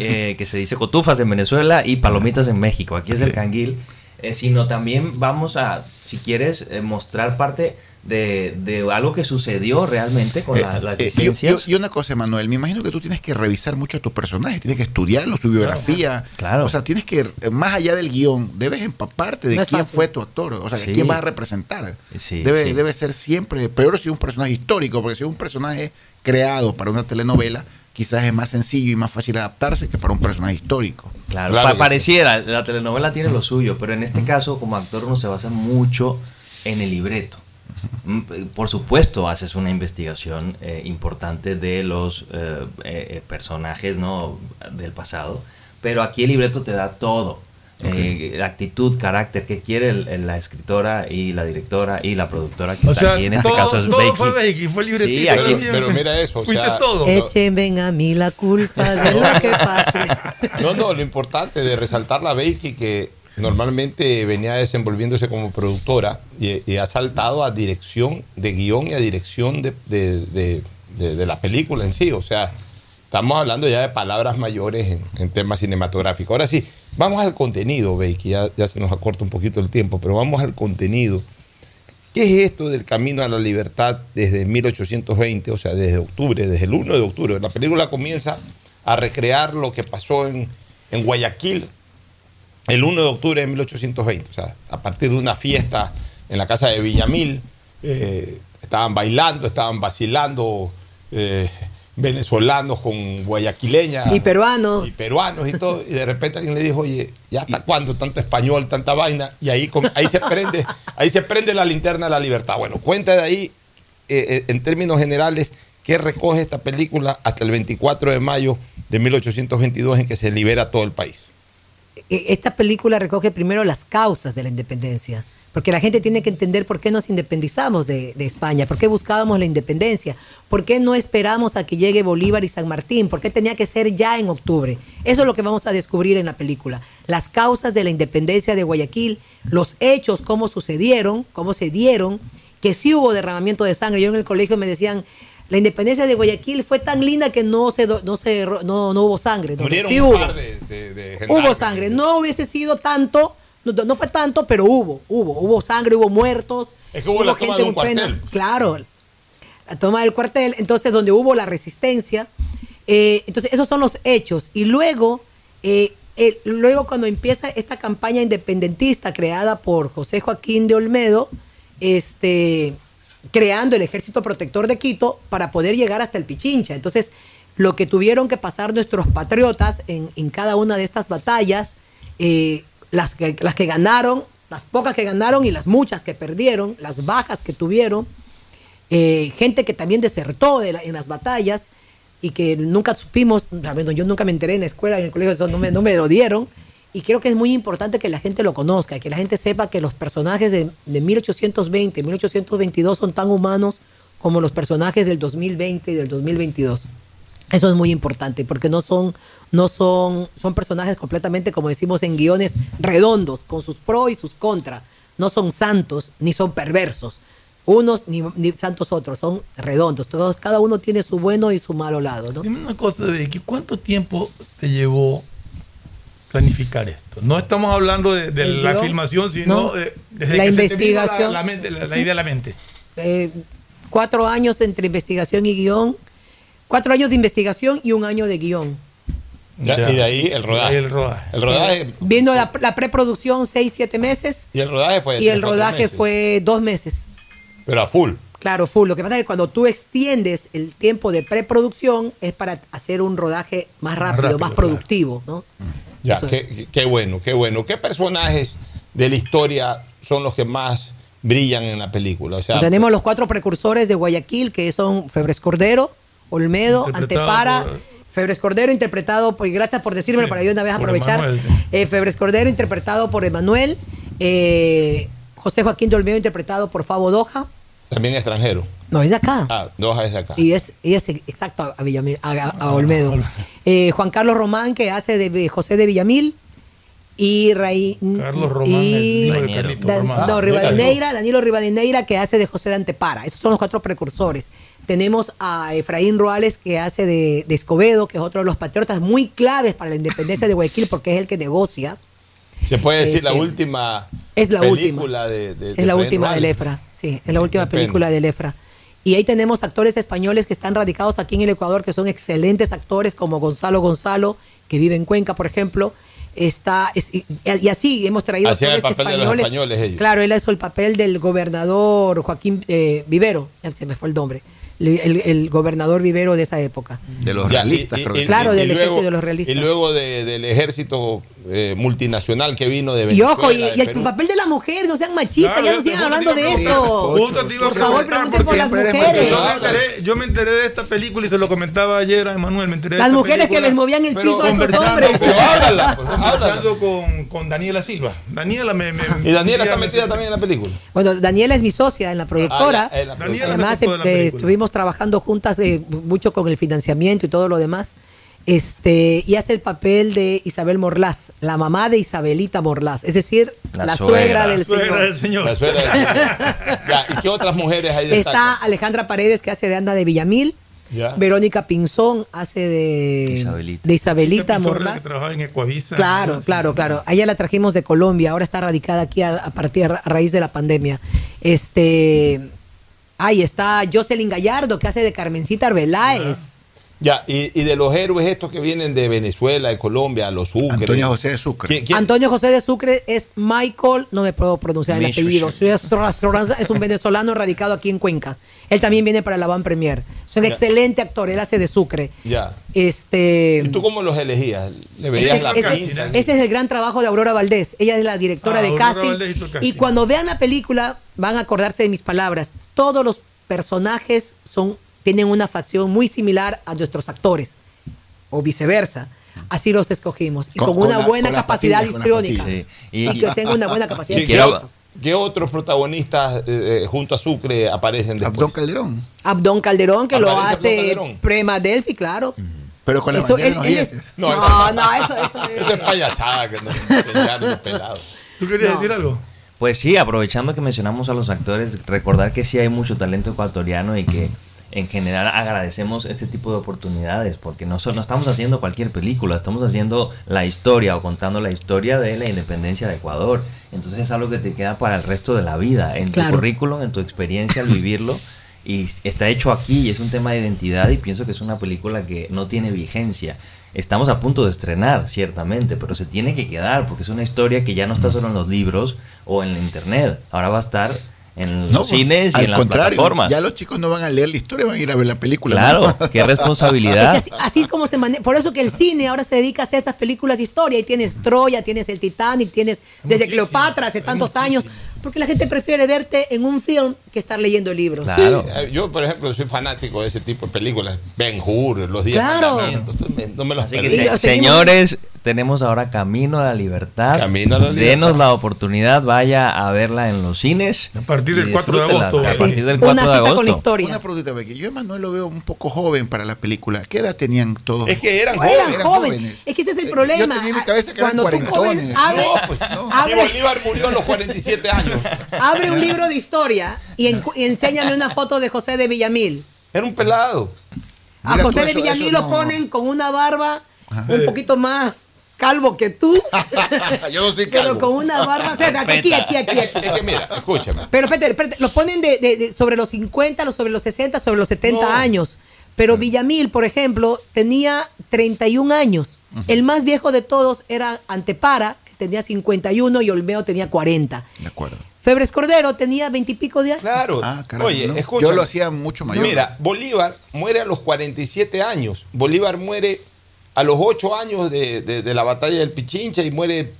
eh, que se dice cotufas en Venezuela y palomitas en México. Aquí es el canguil. eh, sino también vamos a, si quieres, mostrar parte de, de algo que sucedió realmente con la- las Eh, y- licencias. y, y una cosa, Manuel, me imagino que tú tienes que revisar mucho a tu personaje, tienes que estudiarlo, su biografía. Claro. O sea, tienes que, eh, más allá del guion, debes empaparte de No quién fácil. fue tu actor, o sea, Sí. quién vas a representar. Sí, debe, sí. debe ser siempre, peor si es un personaje histórico, porque si es un personaje creado para una telenovela, quizás es más sencillo y más fácil adaptarse que para un personaje histórico. Claro, pa- pareciera, la telenovela tiene lo suyo, pero en este caso como actor uno se basa mucho en el libreto. Mm, Por supuesto, haces una investigación eh, importante de los eh, eh, eh, personajes ¿no? del pasado, pero aquí el libreto te da todo. Eh, actitud, carácter, que quiere el- el- la escritora y la directora y la productora, que O está sea, aquí en este todo- caso es todo Becky. fue Becky, fue el libretito. Sí, aquí- Pero- Pero mira eso, o sea, todo. Échenme a mí la culpa de lo que pase. No, no, lo importante de resaltar la Becky que normalmente venía desenvolviéndose como productora y, ha saltado a dirección de guion y a dirección de- de- de la película en sí. O sea, estamos hablando ya de palabras mayores en, en temas cinematográficos. Ahora sí, vamos al contenido, Becky. Ya, ya se nos acorta un poquito el tiempo, pero vamos al contenido. ¿Qué es esto del camino a la libertad desde 1820, o sea, desde octubre, desde el 1 de octubre? La película comienza a recrear lo que pasó en, en Guayaquil el 1 de octubre de 1820, o sea, a partir de una fiesta en la casa de Villamil, eh, estaban bailando, estaban vacilando eh, venezolanos con guayaquileñas Y peruanos. y peruanos y todo, y de repente alguien le dijo, oye, ¿ya hasta cuándo tanto español, tanta vaina? Y ahí, ahí se prende, ahí se prende la linterna de la libertad. Bueno, cuenta de ahí, eh, eh, en términos generales, qué recoge esta película hasta el 24 de mayo de 1822 en que se libera todo el país. Eh, Esta película recoge primero las causas de la independencia. Porque la gente tiene que entender por qué nos independizamos de, de España, por qué buscábamos la independencia, por qué no esperamos a que llegue Bolívar y San Martín, por qué tenía que ser ya en octubre. Eso es lo que vamos a descubrir en la película. Las causas de la independencia de Guayaquil, los hechos, cómo sucedieron, cómo se dieron, que sí hubo derramamiento de sangre. Yo en el colegio me decían, la independencia de Guayaquil fue tan linda que no se no se no, no hubo sangre. No, sí hubo. de, de- de Hubo sangre. No hubiese sido tanto, no, no fue tanto, pero hubo, hubo, hubo sangre, hubo muertos. Es que hubo la toma de un cuartel. Claro, la toma del cuartel, entonces donde hubo la resistencia. eh, entonces, esos son los hechos. Y luego, eh, eh, luego cuando empieza esta campaña independentista creada por José Joaquín de Olmedo, este, creando el Ejército Protector de Quito para poder llegar hasta el Pichincha. Entonces, lo que tuvieron que pasar nuestros patriotas en, en cada una de estas batallas, eh, las, que, las que ganaron, las pocas que ganaron y las muchas que perdieron, las bajas que tuvieron, eh, gente que también desertó en las batallas y que nunca supimos, yo nunca me enteré en la escuela, en el colegio, eso no me, no me lo dieron. Y creo que es muy importante que la gente lo conozca, que la gente sepa que los personajes de, de 1820, 1822 son tan humanos como los personajes del 2020 y del 2022. Eso es muy importante porque no son, no son, son personajes completamente, como decimos en guiones, redondos, con sus pros y sus contras. No son santos ni son perversos. Unos ni, ni santos otros, son redondos. Todos, cada uno tiene su bueno y su malo lado. ¿no? Dime una cosa, Becky, ¿cuánto tiempo te llevó planificar esto? No estamos hablando de, de ¿El la guion? filmación, sino No. de, desde La que se investigación. la, la mente- la- la Sí. idea a la mente. Eh, cuatro años entre investigación y guion. Cuatro años de investigación y un año de guion. Ya, y de ahí el rodaje. el rodaje. El rodaje. Viendo la, la preproducción, seis, siete meses. Y el rodaje fue. Y el rodaje meses. fue dos meses. Pero a full. Claro, full. Lo que pasa es que cuando tú extiendes el tiempo de preproducción es para hacer un rodaje más rápido, rápido, más claro. productivo, ¿no? Ya, qué, qué bueno, qué bueno. ¿Qué personajes de la historia son los que más brillan en la película? O sea, Tenemos los cuatro precursores de Guayaquil, que son Febres Cordero, Olmedo, Antepara. por- Febres Cordero interpretado por, y gracias por decírmelo para yo una vez aprovechar. Eh, Febres Cordero interpretado por Emanuel, eh, José Joaquín de Olmedo interpretado por Fabo Doja. también extranjero. No, es de acá. Ah, dos es de acá. Y es, y es exacto a, Villamil- a- a- a Olmedo. Eh, Juan Carlos Román, que hace de José de Villamil. Y Raí. Carlos Román, y el de Dan- Román. no, Ah, Rivadeneira, Danilo Rivadeneira, que hace de José de Antepara. Esos son los cuatro precursores. Tenemos a Efraín Ruales, que hace de, de Escobedo, que es otro de los patriotas muy claves para la independencia de Guayaquil, porque es el que negocia. Se puede decir la Este, última es la película de, de- de Es la Efraín última Ruales. del EFRA, sí, es la última película del EFRA. Y ahí tenemos actores españoles que están radicados aquí en el Ecuador, que son excelentes actores, como Gonzalo Gonzalo, que vive en Cuenca, por ejemplo. Está, es- y, y así hemos traído Hacían el actores papel de los españoles. españoles ellos. Claro, él hizo el papel del gobernador Joaquín eh, Vivero, se me fue el nombre, el, gobernador Vivero de esa época. De los Ya, realistas, y- creo y- que Claro, del ejército de los realistas. Y luego de- del ejército eh, multinacional que vino de Y Venezuela. ojo, y, de y el Perú. papel de la mujer, no sean machistas, Claro, ya no sigan hablando de eso. Por favor, pregunten por las mujeres. Yo me, enteré, yo me enteré de esta película y se lo comentaba ayer a Emanuel. Me enteré de Las esta mujeres que les movían el piso a estos hombres. Pero háblala, pues, con, con Daniela Silva. Daniela me. me Y Daniela está me- metida también en la película. Bueno, Daniela es mi socia en la productora. Ah, en la productora. Además, contó trabajando juntas eh, mucho con el financiamiento y todo lo demás. Este, y hace el papel de Isabel Morlás, la mamá de Isabelita Morlás, es decir, la, La suegra, suegra. del La suegra señor. del señor. La suegra del señor. Ya, ¿Y qué otras mujeres hay Está? Alejandra Paredes, que hace de Anda de Villamil. Ya. Verónica Pinzón hace de Isabelita. de Isabelita que trabajaba en Ecuavisa. Claro, ¿no? claro, claro. A ella la trajimos de Colombia, ahora está radicada aquí a, a partir a raíz de la pandemia. Este, ahí está Jocelyn Gallardo que hace de Carmencita Arbeláez. Ya, y, y de los héroes estos que vienen de Venezuela, de Colombia, los Sucre. Antonio José de Sucre. ¿Quién- quién- Antonio José de Sucre es Michael, no me puedo pronunciar el apellido. Es un venezolano radicado aquí en Cuenca. Él también viene para la Van Premier. Es un Ya. excelente actor, él hace de Sucre. Ya. Este ¿Y tú cómo los elegías? ¿Le veías la ese- pinta? ese es el gran trabajo de Aurora Valdés. Ella es la directora Ah, de casting. Y cuando vean la película, van a acordarse de mis palabras. Todos los personajes son, tienen una facción muy similar a nuestros actores. O viceversa. Así los escogimos. Y Con- con, con una la- buena con capacidad histriónica. Sí. Y, que tengan una buena capacidad ¿Qué- Quiero- histriónica. ¿Qué otros protagonistas eh, eh, junto a Sucre aparecen después? Abdón Calderón. Abdón Calderón, que lo Aparece hace Calderón. Prema Delphi, claro. Pero con la Eso bandera en es- los él dientes. es- No, No, no, eso, eso es- Eso es payasada que nos enseñaron los pelados. ¿Tú querías decir algo? Pues sí, aprovechando que mencionamos a los actores, recordar que sí hay mucho talento ecuatoriano y que en general agradecemos este tipo de oportunidades, porque no, no estamos haciendo cualquier película, estamos haciendo la historia o contando la historia de la independencia de Ecuador. Entonces es algo que te queda para el resto de la vida, en Claro. tu currículum, en tu experiencia al vivirlo. Y está hecho aquí y es un tema de identidad y pienso que es una película que no tiene vigencia. Estamos a punto de estrenar, ciertamente, pero se tiene que quedar porque es una historia que ya no está solo en los libros o en la internet. Ahora va a estar en No, los cines y al en las contrario, plataformas. ya los chicos no van a leer la historia, van a ir a ver la película. Claro, ¿no? qué responsabilidad. Es que así, así es como se maneja. Por eso que el cine ahora se dedica a hacer estas películas de historia. Y tienes Troya, tienes el Titanic, tienes desde Cleopatra hace tantos años. Porque la gente prefiere verte en un film que estar leyendo libros. Sí, eh, yo, por ejemplo, soy fanático de ese tipo de películas. Ben Hur, Los Días Claro. Mandamientos. No me los Así que, se- señores, tenemos ahora Camino a la Libertad. Camino a la Libertad. Denos la oportunidad, vaya a verla en los cines. A partir del 4 de agosto. A Sí. partir del 4 de agosto. Una pregunta, Becky. Yo a Manuel lo veo un poco joven para la película. ¿Qué edad tenían todos? Es que eran No, jóvenes. eran jóvenes. Es que ese es el Eh, problema. yo tenía en mi cabeza que eran Cuando tú cuarentones. joven abre, No, pues, no. abre- Sí, Bolívar murió a los 47 años. abre un libro de historia y, en- y enséñame una foto de José de Villamil. Era un pelado. A Mira José tú, de eso- Villamil eso lo no- ponen con una barba un poquito más calvo que tú. Yo no soy Pero calvo. con una barba. O sea, aquí, aquí, aquí, aquí. Es que mira, escúchame. Pero espérate, espérate, los ponen de, de- de- sobre los 50, los sobre los 60, sobre los 70 No. años. Pero Villamil, por ejemplo, tenía 31 años. El más viejo de todos era Antepara, tenía 51, y Olmeo tenía 40. De acuerdo. Febres Cordero tenía 20 y pico de años. Claro. Ah, caramba, Oye, ¿no? escúchame. Yo lo hacía mucho mayor. Mira, Bolívar muere a los 47 años. Bolívar muere a los 8 años de, de- de la batalla del Pichincha y muere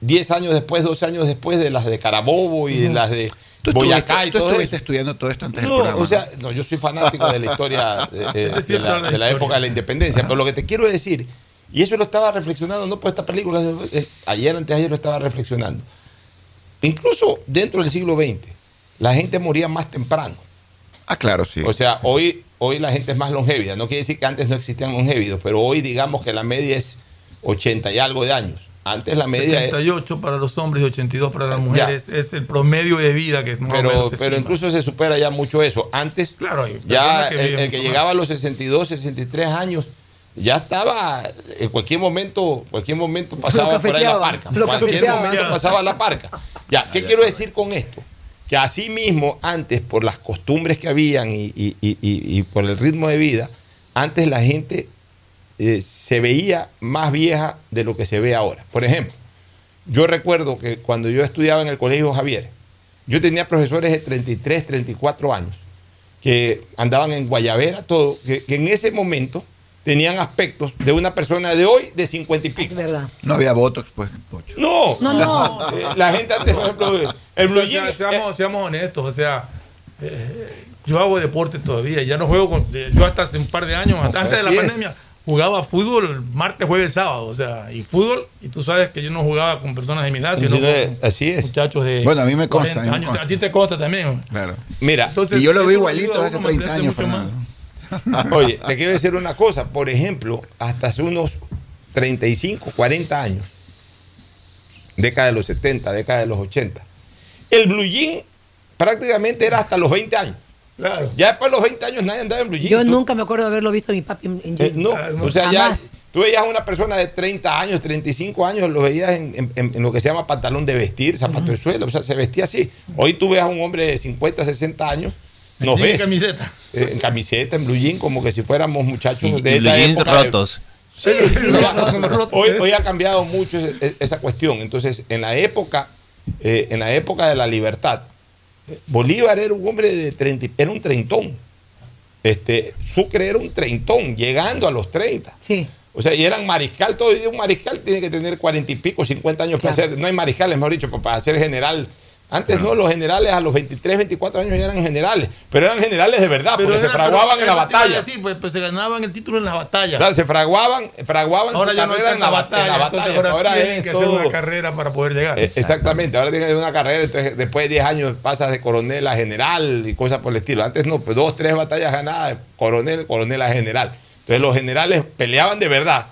10 años después, 12 años después de las de Carabobo y de las de Tú Boyacá y tú todo estuviste eso. estudiando todo esto antes del No, programa. o sea, no, yo soy fanático de la historia de, de- de la, de la época de la independencia, pero lo que te quiero decir, y eso lo estaba reflexionando, no por esta película, eh, ayer, antes de ayer lo estaba reflexionando. Incluso dentro del siglo XX, la gente moría más temprano. Ah, claro, sí. O sea, hoy, hoy la gente es más longevida. No quiere decir que antes no existían longevidos, pero hoy digamos que la media es 80 y algo de años. Antes la media es- 78 para los hombres y 82 para las mujeres. Es el promedio de vida que es más o pero, menos pero estima. incluso se supera ya mucho eso. Antes, Claro, ya el, que llegaba a los 62, 63 años, ya estaba, en cualquier momento, cualquier momento pasaba por ahí la parca. cualquier momento pasaba la parca. Ya, ¿qué quiero decir con esto? Que así mismo, antes, por las costumbres que habían y, y- y- y- y por el ritmo de vida, antes la gente eh, se veía más vieja de lo que se ve ahora. Por ejemplo, yo recuerdo que cuando yo estudiaba en el Colegio Javier, yo tenía profesores de 33, 34 años que andaban en Guayavera, todo, que, que en ese momento tenían aspectos de una persona de hoy de 50 y pico. Es verdad. No había votos, pues, Pocho. No, No, no. Eh, La gente antes, por ejemplo, el blue O sea, jean, seamos, seamos honestos, o sea, eh, yo hago deporte todavía, ya no juego con, eh, yo hasta hace un par de años, antes de la es. pandemia, jugaba fútbol martes, jueves, sábado, o sea, y fútbol, y tú sabes que yo no jugaba con personas de mi edad, sino Sí, con así es. muchachos de Bueno, a mí me consta, 40 a mí me años, consta. así te consta también. Claro. Mira, Entonces, y yo lo me igualito hace uno a 30 crecer años, más. Oye, te quiero decir una cosa. Por ejemplo, hasta hace unos 35, 40 años, década de los 70, década de los 80, el blue jean prácticamente era hasta los 20 años. Claro. Ya después de los 20 años nadie andaba en blue jean. Yo Tú- nunca me acuerdo de haberlo visto a mi papi en, en eh, jean. no, o sea, ya Jamás. tú veías a una persona de 30 años, 35 años, lo veías en, en- en- en lo que se llama pantalón de vestir, zapato de suelo, o sea, se vestía así. Hoy tú ves a un hombre de 50, 60 años, nos Sin ves camiseta. eh, en camiseta, en blue jean, como que si fuéramos muchachos Y, de y esa blue jeans época rotos. Sí, hoy, hoy ha cambiado mucho ese- esa cuestión. Entonces, en la época, eh, en la época de la libertad, eh, Bolívar era un hombre de 30, y- era un treintón. Este, Sucre era un treintón, llegando a los 30. Sí. O sea, y eran mariscal, todo y un mariscal tiene que tener 40 y pico, 50 años para ser, no hay maricales, mejor dicho, para ser general Antes no, los generales a los 23, 24 años ya eran generales, pero eran generales de verdad, porque se fraguaban pero en la batalla. decir, pues, pues se ganaban el título en las batallas. Claro, se fraguaban, fraguaban ahora su ya no en la, tanta bat- en la batalla, entonces batalla. ahora, Ahora tienen es que hacer una carrera para poder llegar. Eh, Exactamente, ahora tienes una carrera, entonces después de 10 años pasas de coronel a general y cosas por el estilo. Antes no, pues dos, tres batallas ganadas, coronel, coronel a general. Entonces los generales peleaban de verdad.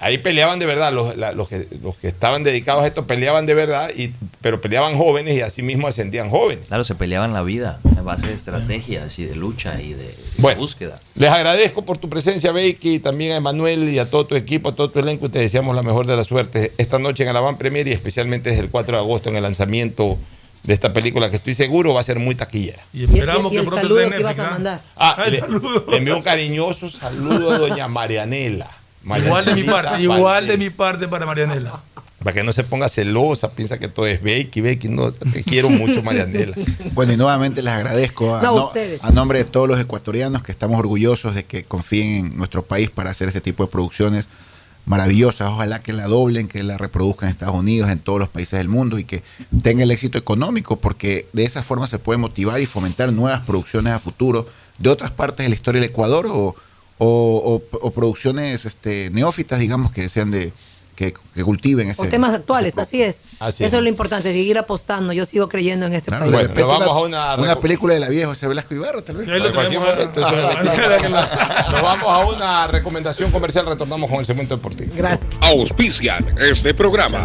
Ahí peleaban de verdad, los, la- los que, los que estaban dedicados a esto peleaban de verdad, y, pero peleaban jóvenes y así mismo ascendían jóvenes. Claro, se peleaban la vida a base de estrategias y de lucha y de, búsqueda. Les agradezco por tu presencia, Becky, y también a Emanuel y a todo tu equipo, a todo tu elenco. Y te deseamos la mejor de la suerte esta noche en el Avant Premier y especialmente desde el 4 de agosto en el lanzamiento de esta película que estoy seguro va a ser muy taquillera. Y esperamos y el que pronto saludo esté que en ibas a ¿ah? mandar. Ah, Ay, le, saludos. le envío un cariñoso saludo a doña Marianela. Igual de mi parte, igual de mi parte para Marianela. Para que no se ponga celosa, piensa que todo es Becky, Becky, no, te quiero mucho, Marianela. Bueno, y nuevamente les agradezco a, No, a nombre de todos los ecuatorianos que estamos orgullosos de que confíen en nuestro país para hacer este tipo de producciones maravillosas. Ojalá que la doblen, que la reproduzcan en Estados Unidos, en todos los países del mundo y que tenga el éxito económico, porque de esa forma se puede motivar y fomentar nuevas producciones a futuro de otras partes de la historia del Ecuador o, o- o- o producciones este, neófitas, digamos, que sean de que, que cultiven ese. O temas actuales, así es. Así Eso es. es lo importante, seguir apostando. Yo sigo creyendo en este Claro, país. vamos una, a una una reco- película de la vieja José Velasco Ibarra, tal vez. Nos vamos a una recomendación comercial, retornamos con el segmento deportivo. Gracias. Auspician este programa.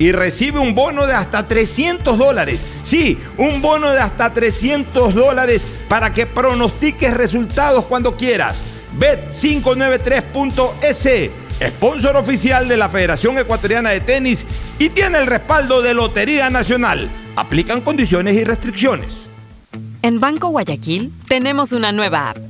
y recibe un bono de hasta 300 dólares. Sí, un bono de hasta 300 dólares para que pronostiques resultados cuando quieras. Bet593.es, sponsor oficial de la Federación Ecuatoriana de Tenis y tiene el respaldo de Lotería Nacional. Aplican condiciones y restricciones. En Banco Guayaquil tenemos una nueva app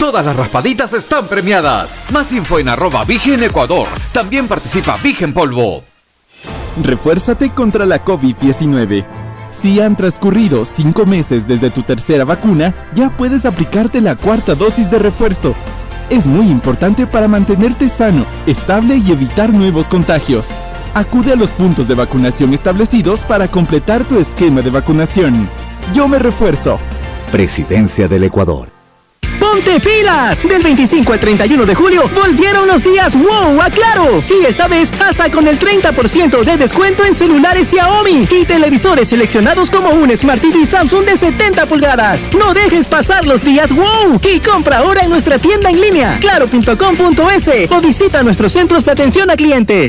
Todas las raspaditas están premiadas. Más info en arroba Vigen Ecuador. También participa Vigen Polvo. Refuérzate contra la COVID-19. Si han transcurrido cinco meses desde tu tercera vacuna, ya puedes aplicarte la cuarta dosis de refuerzo. Es muy importante para mantenerte sano, estable y evitar nuevos contagios. Acude a los puntos de vacunación establecidos para completar tu esquema de vacunación. yo me refuerzo. Presidencia del Ecuador. ¡Ponte pilas! Del 25 al 31 de julio volvieron los días wow a Claro. Y esta vez hasta con el 30% de descuento en celulares Xiaomi y televisores seleccionados como un Smart TV Samsung de 70 pulgadas. No dejes pasar los días wow y compra ahora en nuestra tienda en línea claro.com.es o visita nuestros centros de atención a cliente.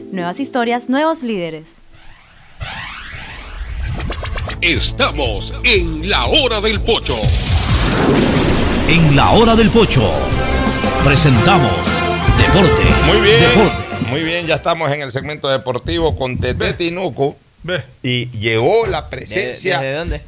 Nuevas historias, nuevos líderes. Estamos en la hora del pocho. En la hora del pocho presentamos Deportes. Muy bien. Deportes. Muy bien, ya estamos en el segmento deportivo con Tete Tinuco. Y llegó la presencia. ¿Desde dónde?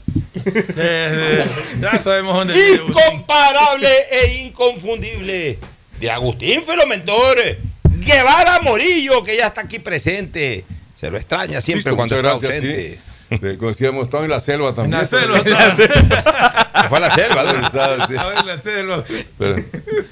ya sabemos dónde Incomparable e inconfundible. De Agustín Filomentores. Guevara Morillo, que ya está aquí presente. Se lo extraña siempre Listo, cuando está gracias, ausente. sí. Decíamos, estaba en la selva también. la selva, Pero- Se fue a la selva, ¿no? Estaba, sí. A ver, la selva. Pero,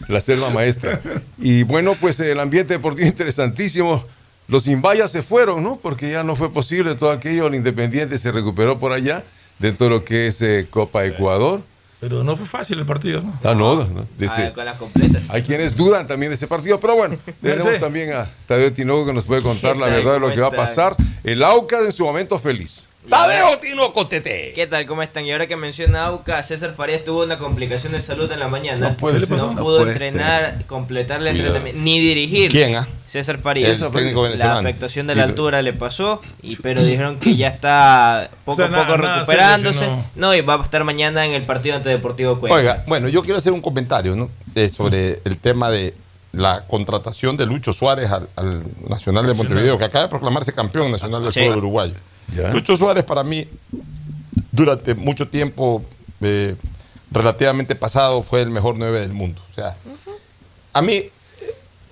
la selva maestra. Y bueno, pues el ambiente deportivo interesantísimo. Los Inbayas se fueron, ¿no? Porque ya no fue posible todo aquello. El Independiente se recuperó por allá, dentro de lo que es eh, Copa Ecuador. Pero no fue fácil el partido, ¿no? Ah, no, no, dice- con las completas. hay quienes dudan también de ese partido, pero bueno, tenemos también a Tadeo Tinoco que nos puede contar la verdad de lo ¿Cómo que va a pasar. El AUCA en su momento feliz. Tadeo Tinoco Tete. ¿Qué tal? ¿Cómo están? Y ahora que menciona AUCA, César Farías tuvo una complicación de salud en la mañana. No puede ser. No No pudo puede entrenar, completar el Cuidado. entrenamiento, ni dirigir. ¿Quién, ah? César Farías. El técnico La afectación de la altura le pasó, y, pero dijeron que ya está poco O sea, a poco nada- recuperándose. no, y va a estar mañana en el partido ante Deportivo Cuenca. Oiga, bueno, yo quiero hacer un comentario ¿no? Eh, sobre el tema de la contratación de Lucho Suárez al, al Nacional de Montevideo, que acaba de proclamarse campeón nacional del Sí. fútbol uruguayo. Ya. Lucho Suárez para mí, durante mucho tiempo eh, relativamente pasado, fue el mejor nueve del mundo. O sea, a mí, eh,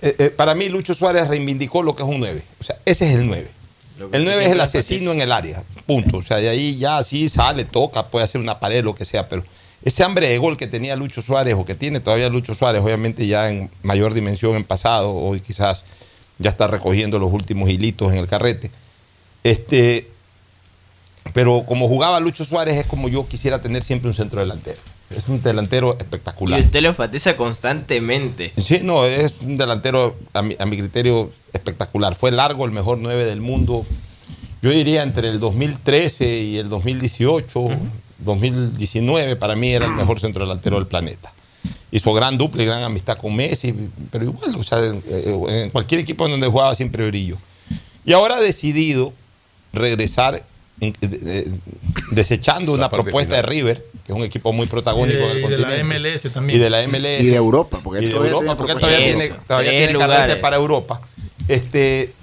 eh, para mí Lucho Suárez reivindicó lo que es un 9. O sea, ese es el 9. Lo que El tú 9 es el asesino en el área, punto. O sea, de ahí ya así sale, toca, puede hacer una pared, lo que sea, pero ese hambre de gol que tenía Lucho Suárez o que tiene todavía Lucho Suárez, obviamente ya en mayor dimensión en pasado, hoy quizás ya está recogiendo los últimos hilitos en el carrete. Este, pero como jugaba Lucho Suárez es como yo quisiera tener siempre un centro delantero. Es un delantero Y espectacular. usted lo enfatiza constantemente. Sí, no, es un delantero, a mi, a mi criterio, espectacular. Fue largo, el mejor 9 del mundo. Yo diría entre el 2013 y el 2018, 2019, para mí era el mejor centro delantero del planeta. Hizo gran dupla y gran amistad con Messi, pero igual, o sea, en, en cualquier equipo en donde jugaba siempre brilló. Y ahora ha decidido regresar desechando una propuesta de. River, que es un equipo muy protagónico Y de- del y de la. MLS también. Y de la MLS. Y de Europa, porque Y de todavía Europa, tiene porque todavía tiene, Eso, todavía tres tiene carrete para Europa. Este,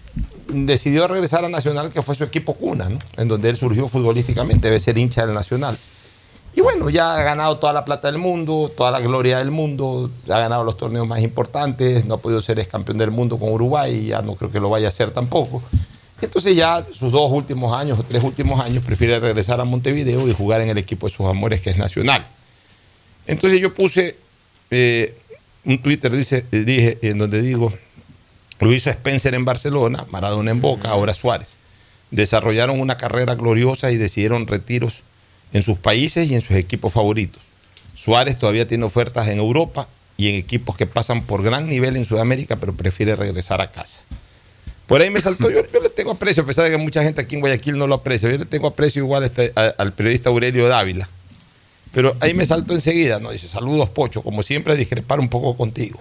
decidió regresar a Nacional, que fue su equipo cuna, ¿no? en donde él surgió futbolísticamente, debe ser hincha del Nacional. Y bueno, ya ha ganado toda la plata del mundo, toda la gloria del mundo, ha ganado los torneos más importantes, no ha podido ser ex campeón del mundo con Uruguay, y ya no creo que lo vaya a hacer tampoco. Entonces ya sus dos últimos años o tres últimos años prefiere regresar a Montevideo y jugar en el equipo de sus amores, que es Nacional. Entonces yo puse eh, un Twitter, dice, dije, en donde digo, lo hizo Spencer en Barcelona, Maradona en Boca, ahora Suárez. Desarrollaron una carrera gloriosa y decidieron retiros en sus países y en sus equipos favoritos. Suárez todavía tiene ofertas en Europa y en equipos que pasan por gran nivel en Sudamérica, pero prefiere regresar a casa. Por ahí me saltó, yo, yo le tengo aprecio, a pesar de que mucha gente aquí en Guayaquil no lo aprecia, yo le tengo aprecio igual a este- a- al periodista Aurelio Dávila. Pero ahí me saltó enseguida, ¿no? Dice, saludos Pocho, como siempre a discrepar un poco contigo.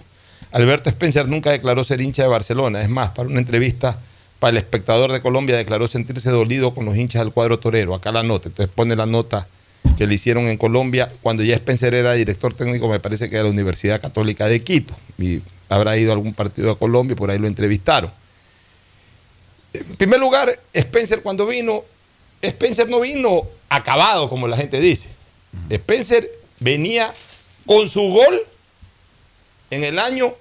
Alberto Spencer nunca declaró ser hincha de Barcelona, es más, para una entrevista para el espectador de Colombia declaró sentirse dolido con los hinchas del cuadro torero, acá la nota, entonces pone la nota que le hicieron en Colombia cuando ya Spencer era director técnico, me parece que de la Universidad Católica de Quito, y habrá ido a algún partido de Colombia y por ahí lo entrevistaron. En primer lugar, Spencer cuando vino, Spencer no vino acabado, como la gente dice. Spencer venía con su gol en el año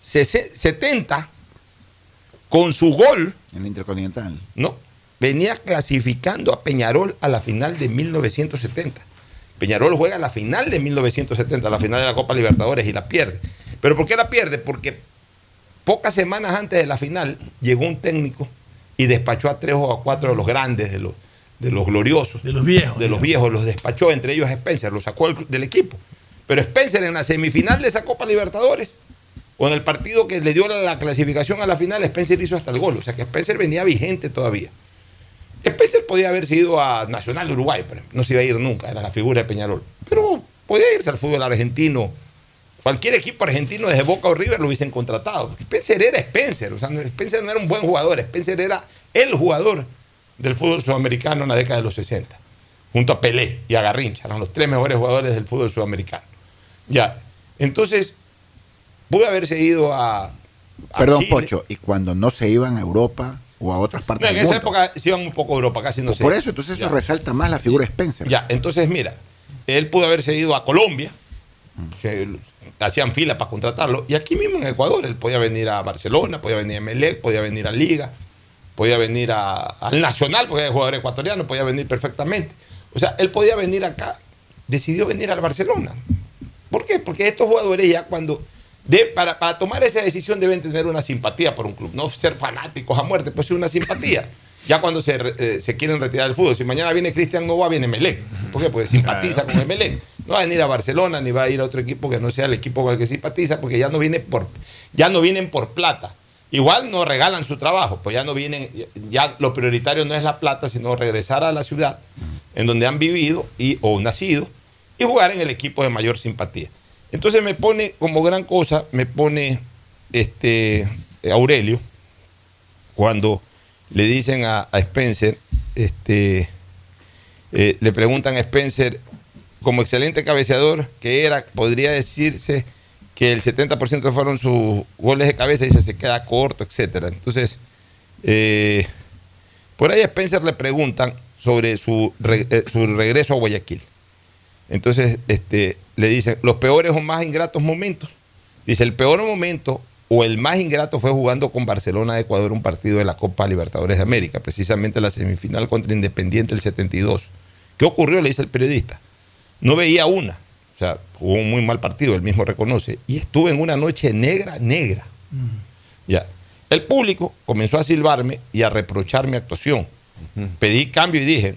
70, con su gol. En el Intercontinental. No, venía clasificando a Peñarol a la final de 1970. Peñarol juega la final de 1970, la final de la Copa Libertadores y la pierde. ¿Pero por qué la pierde? Porque pocas semanas antes de la final llegó un técnico y despachó a tres o a cuatro de los grandes, de los, de los gloriosos. De los viejos. De los viejos, los despachó, entre ellos a Spencer, lo sacó del, del equipo. Pero Spencer en la semifinal de esa Copa Libertadores, o en el partido que le dio la, la clasificación a la final, Spencer hizo hasta el gol. O sea que Spencer venía vigente todavía. Spencer podía haber sido a Nacional de Uruguay, pero no se iba a ir nunca, era la figura de Peñarol. Pero podía irse al fútbol argentino. Cualquier equipo argentino desde Boca o River lo hubiesen contratado. Porque Spencer era Spencer, o sea, Spencer no era un buen jugador, Spencer era el jugador del fútbol sudamericano en la década de los 60, junto a Pelé y a Garrincha, eran los tres mejores jugadores del fútbol sudamericano. Ya, entonces, pudo haberse ido a... a Perdón, Chile. Pocho, y cuando no se iban a Europa o a otras partes No, en del esa mundo. época se iban un poco a Europa, casi no sé. Por eso, entonces eso resalta más la figura de Spencer. Ya, entonces mira, él pudo haberse ido a Colombia, se- hacían fila para contratarlo, y aquí mismo en Ecuador, él podía venir a Barcelona, podía venir a Melec, podía venir a Liga, podía venir a- al Nacional, porque es jugador ecuatoriano, podía venir perfectamente. O sea, él podía venir acá, decidió venir al Barcelona. ¿Por qué? Porque estos jugadores ya cuando... de- para, para tomar esa decisión deben tener una simpatía por un club, no ser fanáticos a muerte, pues una simpatía. Ya cuando se, eh, se quieren retirar del fútbol. Si mañana viene Cristian Nova, viene Melec. ¿Por qué? Porque simpatiza con el Melec. No va a venir a Barcelona ni va a ir a otro equipo que no sea el equipo con el que simpatiza, porque ya no, viene por, ya no vienen por plata. Igual no regalan su trabajo, pues ya no vienen, ya lo prioritario no es la plata, sino regresar a la ciudad en donde han vivido y, o nacido y jugar en el equipo de mayor simpatía. Entonces me pone como gran cosa, me pone este Aurelio, cuando le dicen a, Spencer, este, eh, le preguntan a Spencer, como excelente cabeceador que era, podría decirse que el 70% fueron sus goles de cabeza y dice se queda corto, etcétera. Entonces, eh, por ahí a Spencer le preguntan sobre su, eh, su regreso a Guayaquil. Entonces, este, le dicen, los peores o más ingratos momentos. Dice, el peor momento o el más ingrato fue jugando con Barcelona de Ecuador un partido de la Copa Libertadores de América, precisamente la semifinal contra Independiente el 72. ¿Qué ocurrió? Le dice el periodista. No veía una. O sea, jugó un muy mal partido, él mismo reconoce. Y estuve en una noche negra, negra. Ya. El público comenzó a silbarme y a reprochar mi actuación. Pedí cambio y dije,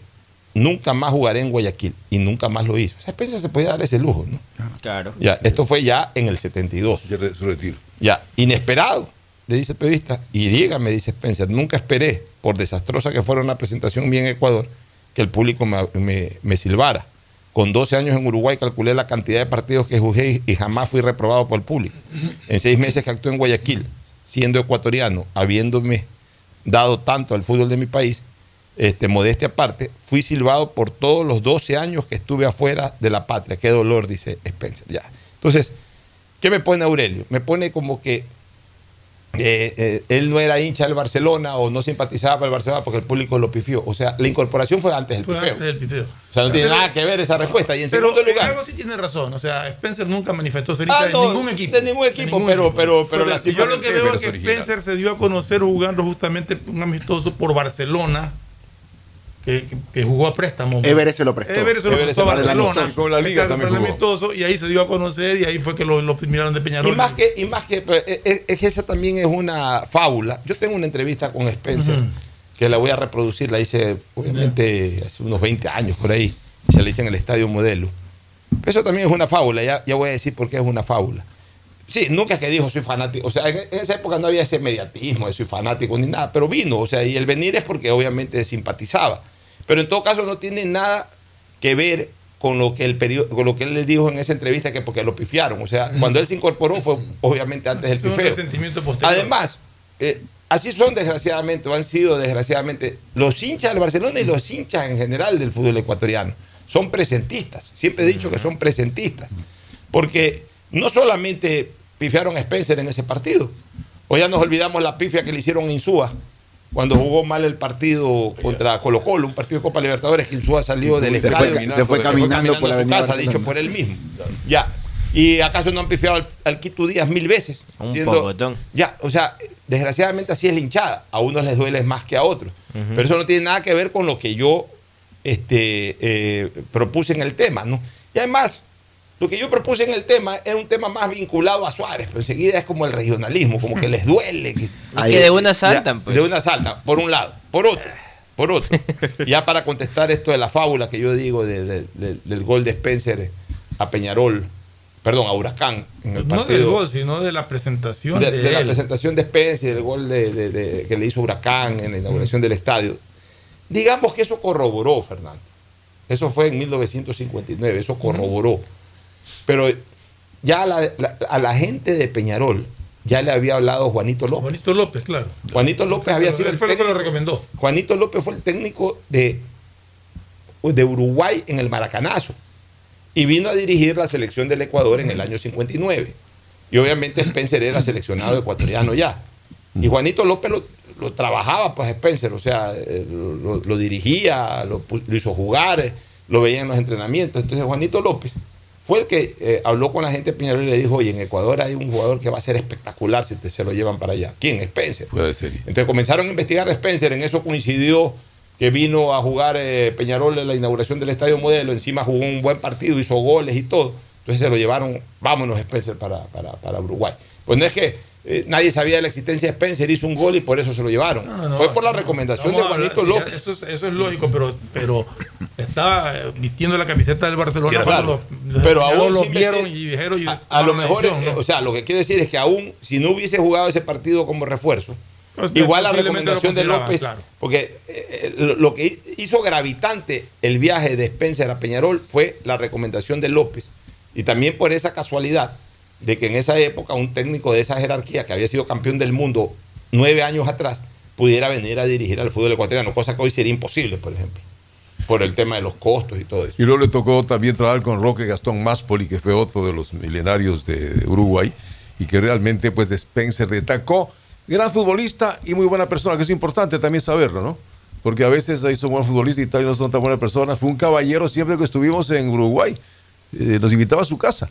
nunca más jugaré en Guayaquil. Y nunca más lo hizo. O sea, Spencer se podía dar ese lujo, ¿no? Claro. Ya, esto fue ya en el 72. su retiro. Ya, inesperado, le dice el periodista. Y dígame, dice Spencer, nunca esperé, por desastrosa que fuera una presentación bien en Ecuador, que el público me, me- me silbara. Con 12 años en Uruguay calculé la cantidad de partidos que jugué y jamás fui reprobado por el público. En seis meses que actué en Guayaquil, siendo ecuatoriano, habiéndome dado tanto al fútbol de mi país, este, modestia aparte, fui silbado por todos los 12 años que estuve afuera de la patria. Qué dolor, dice Spencer. Ya. Entonces, ¿qué me pone Aurelio? Me pone como que eh, eh, él no era hincha del Barcelona o no simpatizaba por el Barcelona porque el público lo pifió. O sea, la incorporación fue antes del Fue pifeo. antes del pifeo. O sea, no tiene nada que ver esa respuesta. Y en Pero segundo lugar, algo sí tiene razón. O sea, Spencer nunca manifestó ser Ah, hincha no, de ningún equipo. de ningún equipo, pero- pero- pero la yo lo que veo es que original. Spencer se dio a conocer jugando justamente un amistoso por Barcelona, que, que- jugó a préstamo. Everest se lo prestó. Everest se lo prestó a Barcelona. Con la Liga también jugó. amistoso, y ahí se dio a conocer y ahí fue que lo, lo miraron de Peñarol. y más que, y más que pues, es, es- es esa también es una fábula. Yo tengo una entrevista con Spencer Ujú. que la voy a reproducir, la hice obviamente hace unos 20 años por ahí, se la hice en el Estadio Modelo. Eso también es una fábula, ya, ya voy a decir por qué es una fábula. Sí, nunca es que dijo soy fanático, o sea, en, esa época no había ese mediatismo de soy fanático ni nada, pero vino, o sea, y el venir es porque obviamente simpatizaba. Pero en todo caso no tiene nada que ver con lo que el perio- con lo que él le dijo en esa entrevista que porque lo pifiaron, o sea, cuando él se incorporó fue obviamente antes del pifeo. Además, eh, así son desgraciadamente, o han sido desgraciadamente, los hinchas del Barcelona y los hinchas en general del fútbol ecuatoriano. Son presentistas. Siempre he dicho que son presentistas. Porque no solamente pifiaron a Spencer en ese partido, o ya nos olvidamos la pifia que le hicieron a Insúa cuando jugó mal el partido contra Colo Colo, un partido de Copa Libertadores, que Insúa salió del Se fue estadio. ca- se fue caminando por la avenida casa, Barcelona. dicho por él mismo. Ya. ¿Y acaso no han pifiado al, al Quito Díaz mil veces? Un Siendo- pocotón. Ya, o sea, desgraciadamente así es la hinchada. A unos les duele más que a otros. Pero eso no tiene nada que ver con lo que yo este, eh, propuse en el tema, ¿no? Y además, lo que yo propuse en el tema era un tema más vinculado a Suárez, pero enseguida es como el regionalismo, como que les duele. que- Es que de una Ya, saltan, pues. De una saltan, por un lado. Por otro, por otro. ya para contestar esto de la fábula que yo digo de- de- de- del gol de Spencer a Peñarol, perdón, a Huracán en el No partido. del gol, sino de la presentación de, de, de la él. presentación de Spencer, del gol de, de- de- que le hizo Huracán en la inauguración del estadio. Digamos que eso corroboró, Fernando. Eso fue en 1959, eso corroboró. Pero ya a la, la- a la gente de Peñarol ya le había hablado Juanito López. Juanito López, claro. Juanito López había sido Él el fue lo que lo técnico. recomendó. Juanito López fue el técnico de, de Uruguay en el Maracanazo y vino a dirigir la selección del Ecuador en el año 59. Y obviamente Spencer era seleccionado ecuatoriano ya. Y Juanito López lo, lo trabajaba, pues Spencer, o sea, eh, lo, dirigía, lo, lo hizo jugar, eh, lo veía en los entrenamientos. Entonces Juanito López fue el que eh, habló con la gente de Peñarol y le dijo, oye, en Ecuador hay un jugador que va a ser espectacular si te, se lo llevan para allá. ¿Quién? Spencer. Puede ser. Entonces comenzaron a investigar a Spencer, en eso coincidió que vino a jugar eh, Peñarol en la inauguración del Estadio Modelo, encima jugó un buen partido, hizo goles y todo. Entonces se lo llevaron, vámonos Spencer para, para, para Uruguay. Pues no es que eh, nadie sabía de la existencia de Spencer, hizo un gol y por eso se lo llevaron. No, no, no, Fue por la recomendación de hablar, Juanito sí, López. Eso es, eso es lógico, pero, pero estaba eh, vistiendo la camiseta del Barcelona Claro. cuando pero aún lo vieron y dijeron. y a, a lo mejor, eh, o sea, lo que quiero decir es que aún si no hubiese jugado ese partido como refuerzo, Pues, igual la recomendación de López, claro. porque eh, lo, lo que hizo gravitante el viaje de Spencer a Peñarol fue la recomendación de López y también por esa casualidad de que en esa época un técnico de esa jerarquía que había sido campeón del mundo nueve años atrás pudiera venir a dirigir al fútbol ecuatoriano, cosa que hoy sería imposible, por ejemplo, por el tema de los costos y todo eso. Y luego le tocó también trabajar con Roque Gastón Máspoli, que fue otro de los milenarios de, Uruguay, y que realmente, pues, Spencer destacó. Gran futbolista y muy buena persona, que es importante también saberlo, ¿no? Porque a veces ahí son buenos futbolistas y tal, y no son tan buenas personas. Fue un caballero siempre que estuvimos en Uruguay. eh, nos invitaba a su casa.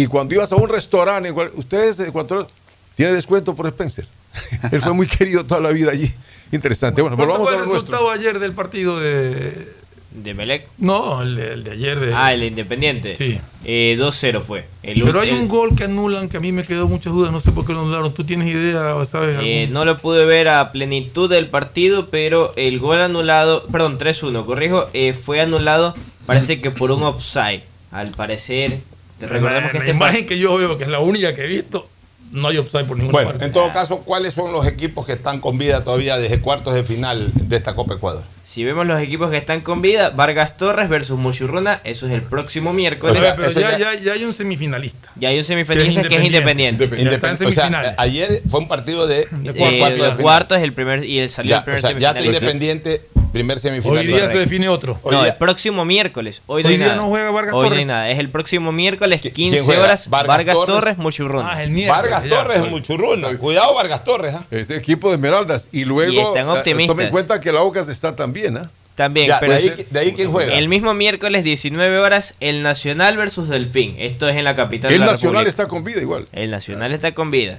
Y cuando ibas a un restaurante, igual- ustedes de Ecuador, tiene descuento por Spencer. Él fue muy querido toda la vida allí. Interesante. Bueno, ¿Cuánto volvamos fue a el lo nuestro. resultado ayer del partido de. ¿De Melec? No, el de, el de ayer. De, Ah, el de Independiente. Sí. Eh, 2-0 fue. El Pero hay el- un gol que anulan que a mí me quedó muchas dudas. No sé por qué lo anularon. ¿Tú tienes idea o sabes Eh, no lo pude ver a plenitud del partido, pero el gol anulado, perdón, 3-1, corrijo, eh, fue anulado, parece que por un offside. Al parecer, recordemos la, que la este imagen que yo veo, que es la única que he visto, no hay offside por ninguna Bueno, parte. en todo caso, ¿cuáles son los equipos que están con vida todavía desde cuartos de final de esta Copa Ecuador? Si vemos los equipos que están con vida, Vargas Torres versus Muchurruna, eso es el próximo miércoles. O sea, pero ya, ya, ya hay un semifinalista. Ya hay un semifinalista que es independiente. Independ- o sea, ayer fue un partido de, Eh, cuartos de el final. cuarto es el primer y el salió Ya, el primer o sea, ya está semifinalista. Independiente, primer semifinal. Hoy día se define otro. No, el próximo miércoles. Hoy, no Hoy hay día nada. no juega Vargas Hoy no Torres. hay nada. Es el próximo miércoles, 15 juega? horas, Vargas Vargas, Torres. Torres, Muchurruna. Ah, el miércoles. Vargas ya. Torres, Muchurruna. Cuidado, Vargas Torres. ¿ah? Este equipo de Esmeraldas. Y luego, Y están eh, optimistas. tome en cuenta que la Aucas está también, ¿ah? También, Ya, pero de, ahí, de ahí quién juega. el mismo miércoles, 19 horas, el Nacional versus Delfín. Esto es en la capital El de la Nacional República. está con vida igual. El Nacional está con vida.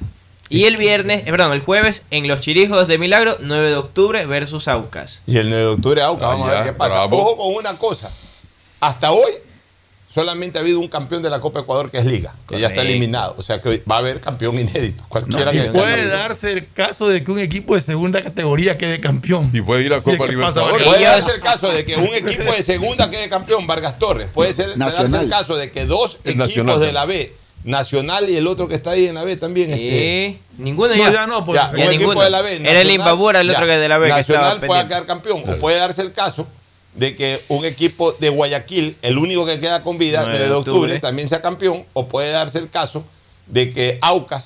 Y el viernes, eh, perdón, el jueves, en Los Chirijos de Milagro, 9 de octubre versus Aucas. Y el 9 de octubre Aucas, Ah, vamos a ver qué pasa. bravo. Ojo con una cosa. Hasta hoy solamente ha habido un campeón de la Copa Ecuador que es Liga, que ya está eliminado. O sea que hoy va a haber campeón inédito. Cualquiera Y que sea puede darse el caso de que un equipo de segunda categoría quede campeón. Y puede ir a Copa ¿qué pasa, Libertadores. Puede darse el caso de que un equipo de segunda quede campeón, Vargas Torres. Puede ser darse el caso de que dos equipos Nacional de la B, Nacional y el otro que está ahí en la B también. este, ninguno No, ya. ya no, pues, ya, ya un equipo ninguno. de la B. Era el Nacional, Imbabura, el otro ya. que de la B que Nacional pueda pendiente. quedar campeón. O puede darse el caso de que un equipo de Guayaquil, el único que queda con vida, 9 9 de de octubre, octubre, también sea campeón. O puede darse el caso de que Aucas,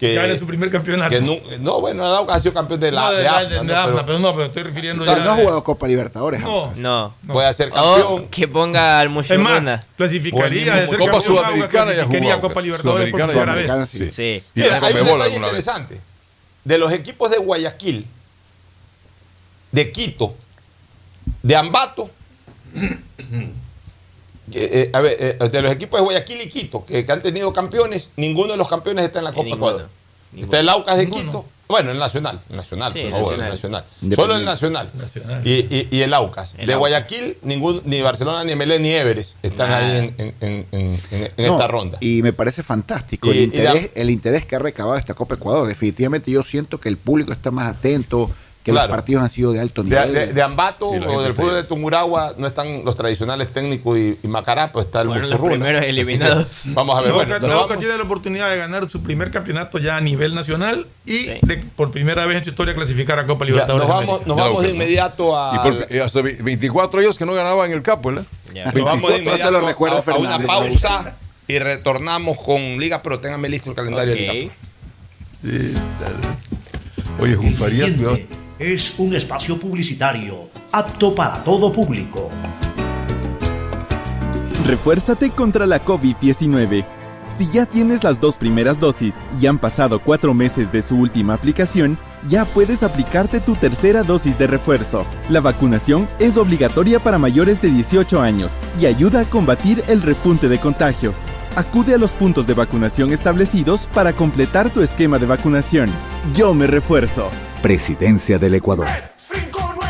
que, Gane su primer campeonato. que no, no, bueno, el Aucas ha sido campeón de la no, de, de, AFNA, de- de ¿no? AFNA, Pero pero no, pero estoy refiriendo ya. no ha jugado Copa Libertadores. No. No. puede ser O campeón. que ponga al más, clasificaría de ser Copa campeón, Sudamericana ya jugó Copa. Libertadores por primera vez. Sí. Sí. Y Mira, hay un detalle vez. interesante. De los equipos de Guayaquil, de Quito, de Ambato, que, eh, a ver, eh, de los equipos de Guayaquil y Quito, que, que han tenido campeones, ninguno de los campeones está en la Copa ninguno, Ecuador. Está el Aucas de Quito. Bueno, el Nacional, el Nacional, Sí, por favor, el Nacional. Nacional. Solo el Nacional. Nacional. Y, y- y el Aucas. El de Aucas. Guayaquil, ningún, ni Barcelona, ni Melé, ni Everest están Nada. ahí en, en- en- en- en- en No, esta ronda. Y me parece fantástico Y- el, interés, el interés que ha recabado esta Copa Ecuador. Definitivamente yo siento que el público está más atento, que Claro. los partidos han sido de alto De, nivel. de- de Ambato Sí, la o del fútbol de Tumuragua no están los tradicionales técnicos y, y Macará, pues está el Fueron los primeros que eliminados. Vamos a ver, bueno, nos Lauca vamos- tiene la oportunidad de ganar su primer campeonato ya a nivel nacional y Sí. de, por primera vez en su historia clasificar a Copa ya, Libertadores. nos de vamos, nos Ya, vamos de inmediato a. Y por, ve- 24 años que no ganaban el capo, ¿verdad? Ya. nos vamos de 24 se inmediato lo recuerda a- a, una pausa y retornamos con Liga Pro. Téngame listo el calendario de Liga. Pro. Sí, dale. Oye, El Jun Farías, cuidado. Es un espacio publicitario apto para todo público. Refuérzate contra la COVID-19. Si ya tienes las dos primeras dosis y han pasado cuatro meses de su última aplicación, ya puedes aplicarte tu tercera dosis de refuerzo. La vacunación es obligatoria para mayores de 18 años y ayuda a combatir el repunte de contagios. Acude a los puntos de vacunación establecidos para completar tu esquema de vacunación. Yo me refuerzo. Presidencia del Ecuador. 593.es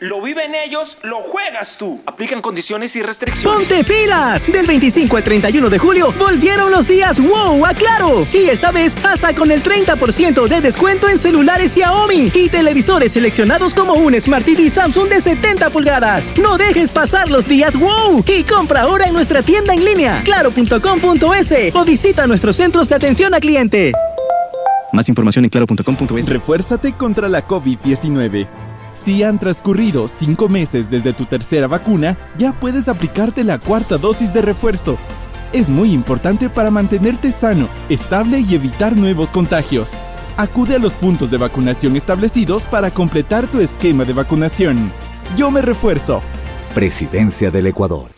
Lo viven ellos, lo juegas tú. Aplican condiciones y restricciones. ¡Ponte pilas! Del 25 al 31 de julio volvieron los días wow a Claro. Y esta vez hasta con el 30% de descuento en celulares Xiaomi y televisores seleccionados como un Smart TV Samsung de 70 pulgadas. No dejes pasar los días wow y compra ahora en nuestra tienda en línea claro.com.es o visita nuestros centros de atención a cliente. Más información en claro.com.es. Refuérzate contra la COVID-19. Si han transcurrido cinco meses desde tu tercera vacuna, ya puedes aplicarte la cuarta dosis de refuerzo. Es muy importante para mantenerte sano, estable y evitar nuevos contagios. Acude a los puntos de vacunación establecidos para completar tu esquema de vacunación. Yo me refuerzo. Presidencia del Ecuador.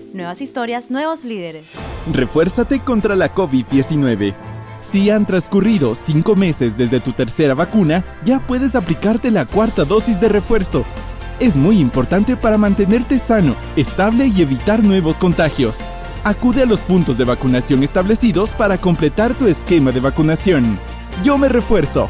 Nuevas historias, nuevos líderes. Refuérzate contra la COVID-19. Si han transcurrido cinco meses desde tu tercera vacuna, ya puedes aplicarte la cuarta dosis de refuerzo. Es muy importante para mantenerte sano, estable y evitar nuevos contagios. Acude a los puntos de vacunación establecidos para completar tu esquema de vacunación. Yo me refuerzo.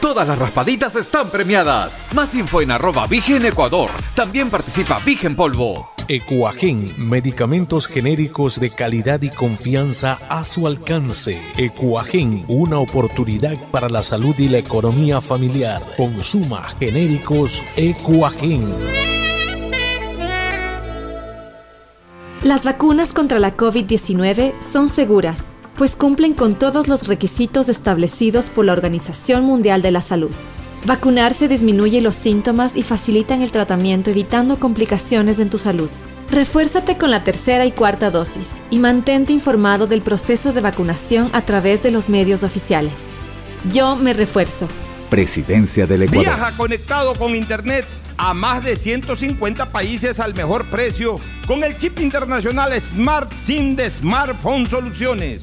Todas las raspaditas están premiadas. Más info en arroba Vigen Ecuador. También participa Vigen Polvo. Ecuagen, medicamentos genéricos de calidad y confianza a su alcance. Ecuagen, una oportunidad para la salud y la economía familiar. Consuma genéricos Ecuagen. Las vacunas contra la COVID-19 son seguras, pues cumplen con todos los requisitos establecidos por la Organización Mundial de la Salud. Vacunarse disminuye los síntomas y facilitan el tratamiento evitando complicaciones en tu salud. Refuérzate con la tercera y cuarta dosis y mantente informado del proceso de vacunación a través de los medios oficiales. Yo me refuerzo. Presidencia del Ecuador. Viaja conectado con Internet a más de 150 países al mejor precio con el chip internacional Smart SIM de Smartphone Soluciones.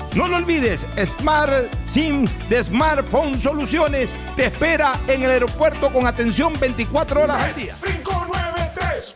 No lo olvides, Smart SIM de Smartphone Soluciones te espera en el aeropuerto con atención 24 horas al día. 593.es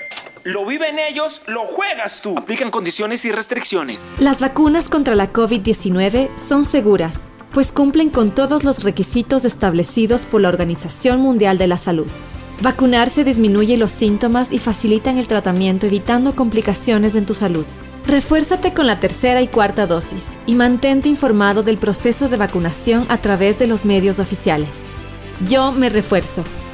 Lo viven ellos, lo juegas tú. Aplican condiciones y restricciones. Las vacunas contra la COVID-19 son seguras, pues cumplen con todos los requisitos establecidos por la Organización Mundial de la Salud. Vacunarse disminuye los síntomas y facilitan el tratamiento evitando complicaciones en tu salud. Refuérzate con la tercera y cuarta dosis y mantente informado del proceso de vacunación a través de los medios oficiales. Yo me refuerzo.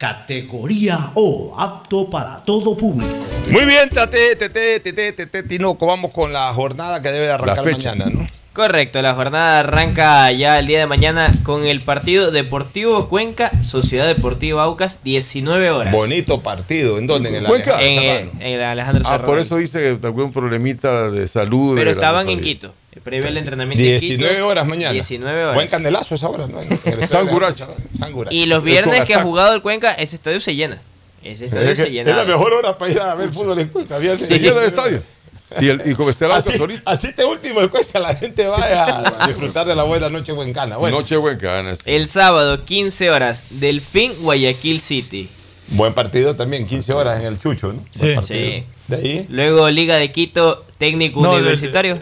categoría O, apto para todo público. Muy bien, Tate, Tete, Tete, Tete, Tinoco. Vamos con la jornada que debe de arrancar fecha. mañana, ¿no? Correcto, la jornada arranca ya el día de mañana con el partido Deportivo Cuenca, Sociedad Deportiva Aucas, 19 horas. Bonito partido. ¿En dónde? En el Cuenca. Alejandro En, en el Alejandro Ah, Serrano. por eso dice que tuvo un problemita de salud. Pero estaban en. Quito. Previo al entrenamiento en Quito. 19 horas mañana. 19 horas. Buen candelazo esa hora, ¿no? San. Y los viernes que ha jugado el Cuenca, ese estadio se llena. Ese estadio Es, se llena. es la mejor hora para ir a ver fútbol en Cuenca. Había se llena el estadio. Y, el, y como está el Así, ahorita. así este último el Cuenca, la gente vaya a disfrutar de la buena noche buencana. Bueno, Noche Buencana. sí. El sábado, 15 horas, Delfín Guayaquil City. buen partido también, 15 horas en el Chucho, ¿no? Buen Sí. partido. Sí. De ahí, Luego Liga de Quito, técnico No, universitario.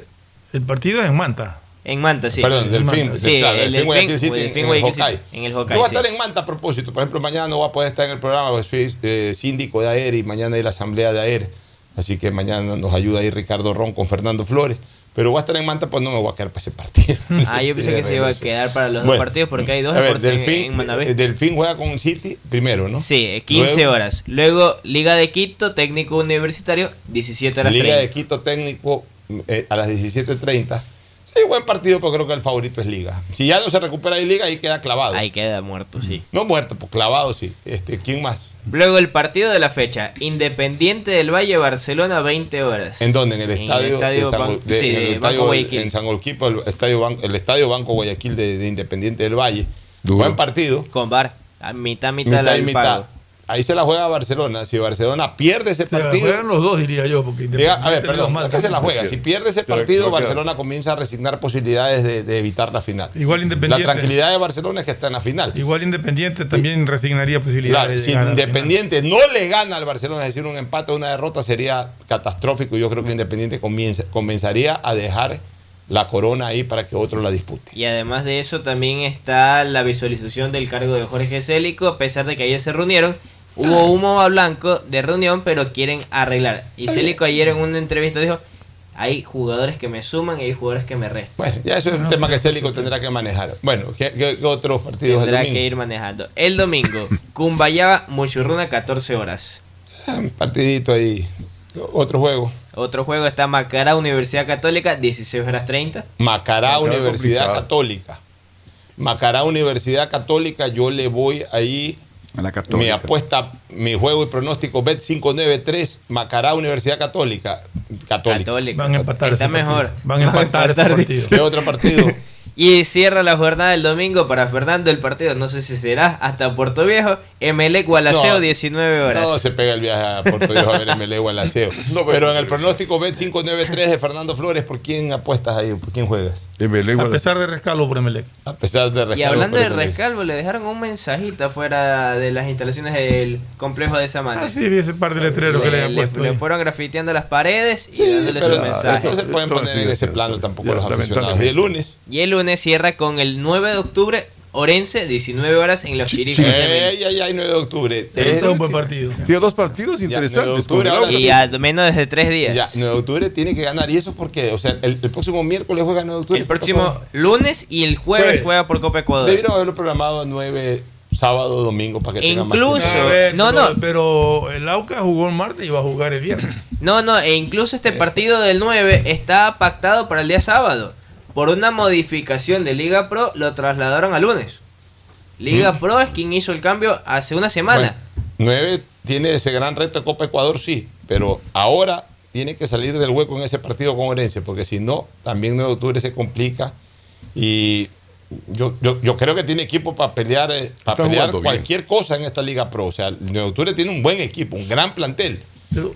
El partido es en Manta. En Manta, sí. perdón, del fin, Sí, claro, el Delfín Guayaquil Delfín- City, Delfín en el Hawkeye. en el Yo Hawkeye, voy a sí. estar en Manta a propósito. Por ejemplo, mañana no voy a poder estar en el programa, porque soy eh, síndico de AER y mañana hay la asamblea de AER. Así que mañana nos ayuda ahí Ricardo Ron con Fernando Flores. Pero voy a estar en Manta, pues no me voy a quedar para ese partido. Ah, yo pensé que se iba a quedar para los dos partidos porque hay dos a ver, deportes en- Delfín, en Manabé. eh, Delfín juega con City primero, ¿no? Sí, eh, 15 Luego, horas. Luego Liga de Quito, técnico universitario, 17 horas. Liga 30. de Quito técnico eh, a las 17.30. Sí, buen partido, pero creo que el favorito es Liga. Si ya no se recupera ahí Liga, ahí queda clavado. Ahí queda muerto, sí. No muerto, pues clavado sí. Este, ¿Quién más? Luego el partido de la fecha. Independiente del Valle, Barcelona, 20 horas. ¿En dónde? En el estadio, de de- en el de estadio Banco Guayaquil. en San Olquipo, el estadio, Ban- el estadio Banco Guayaquil de, de Independiente del Valle. Buen partido. Con VAR. A mitad, mitad, Mitad la mitad. pago. Ahí se la juega Barcelona. Si Barcelona pierde ese Se la partido. juegan los dos, diría yo. Porque Diga, a ver, perdón, los ¿a qué se la juega? Si pierde ese partido. Barcelona comienza a resignar posibilidades de, de evitar la final. Igual Independiente. La tranquilidad de Barcelona es que está en la final. Igual Independiente también resignaría posibilidades. Claro, de si Independiente no le gana al Barcelona, es decir, un empate o una derrota sería catastrófico. y Yo creo que Independiente comienza- comenzaría a dejar la corona ahí para que otro la dispute. Y además de eso también está la visualización del cargo de Jorge Célico, a pesar de que ayer se reunieron. Hubo humo a blanco de reunión, pero quieren arreglar. Y Célico ayer en una entrevista dijo, hay jugadores que me suman y hay jugadores que me restan. Bueno, ya eso es un tema que Célico tendrá que manejar. Bueno, ¿qué, qué- qué otros partidos Tendrá domingo? que ir manejando. El domingo, Cumbayaba, Muchurruna, 14 horas. Un partidito ahí. Otro juego. Otro juego está Macará, Universidad Católica, 16 horas 30. Macará Macará Universidad complicado. Católica. Macará Universidad Católica, yo le voy ahí. A la Mi Católica. apuesta, mi juego y pronóstico Bet 593, Macará Universidad Católica. Católica. Van a empatar Está ese partido. mejor. Van a empatar ese partido. ¿Qué otro partido? Y cierra la jornada del domingo para Fernando el partido, no sé si será hasta Puerto Viejo, Emelec Gualaceo, No, 19 horas. No se pega el viaje a Puerto Viejo a ver MLE o al aseo. Pero en el pronóstico Bet 593 de Fernando Flores, ¿por quién apuestas ahí? ¿Por quién juegas? A pesar de rescalo por Emelec. A pesar de Y rescalo hablando de Emelec. rescalvo, le dejaron un mensajito afuera de las instalaciones del complejo de Samantha. Ah, sí, vi ese par de letreros que le habían puesto le fueron grafiteando las paredes y dándole su mensaje. eso se pueden poner en ese plano tampoco los aficionados. Y el lunes. Y el lunes cierra con el 9 de octubre, Orense, 19 horas en los Chirinos. Ey, ay, ay, 9 de octubre. Ese es un buen partido. Tiene dos partidos interesantes. 9 de octubre, con el ahora Y a menos de tres días. Ya, 9 de octubre tiene que ganar. ¿Y eso por qué? O sea, el, el próximo miércoles juega 9 de octubre. El próximo lunes y el jueves Jueves. juega por Copa Ecuador. Debieron haberlo programado 9 sábado, domingo para que tenga más Incluso- tiempo. A ver, No, no. Pero el Auca jugó el martes y va a jugar el viernes. No, no, e incluso este partido del 9 está pactado para el día sábado. Por una modificación de Liga Pro, lo trasladaron a lunes. Liga Pro es quien hizo el cambio hace una semana. 9 tiene ese gran reto de Copa Ecuador, sí, pero ahora tiene que salir del hueco en ese partido con Orense, porque si no, también 9 de octubre se complica. Y yo, yo, yo creo que tiene equipo para pelear, eh, para pelear bien. cualquier cosa en esta Liga Pro. O sea, el 9 de octubre tiene un buen equipo, un gran plantel.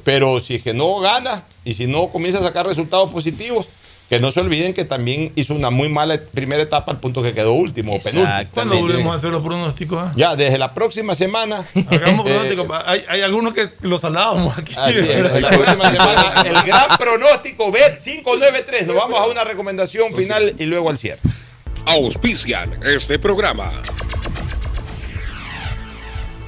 Pero si es que no gana y si no comienza a sacar resultados positivos, que no se olviden que también hizo una muy mala primera etapa al punto que quedó último penúltimo. ¿Cuándo volvemos a hacer los pronósticos? ah? Ya, desde la próxima semana. Hagamos eh, pronósticos. hay, hay algunos que los hablábamos aquí. Así es, la próxima semana, el gran pronóstico Bet 593. Nos vamos a una recomendación final y luego al cierre. Auspician este programa.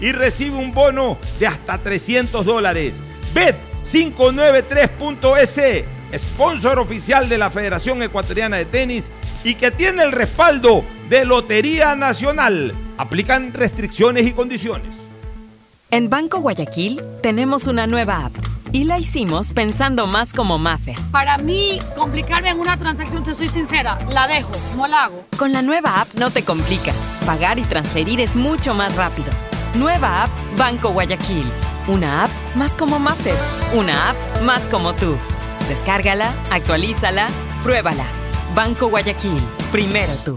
y recibe un bono de hasta 300 dólares. Bet593.es, sponsor oficial de la Federación Ecuatoriana de Tenis y que tiene el respaldo de Lotería Nacional. Aplican restricciones y condiciones. En Banco Guayaquil tenemos una nueva app y la hicimos pensando más como Maffer. Para mí, complicarme en una transacción, te soy sincera, la dejo, no la hago. Con la nueva app no te complicas. Pagar y transferir es mucho más rápido. Nueva app Banco Guayaquil. Una app más como Maffer. Una app más como tú. Descárgala, actualízala, pruébala. Banco Guayaquil. Primero tú.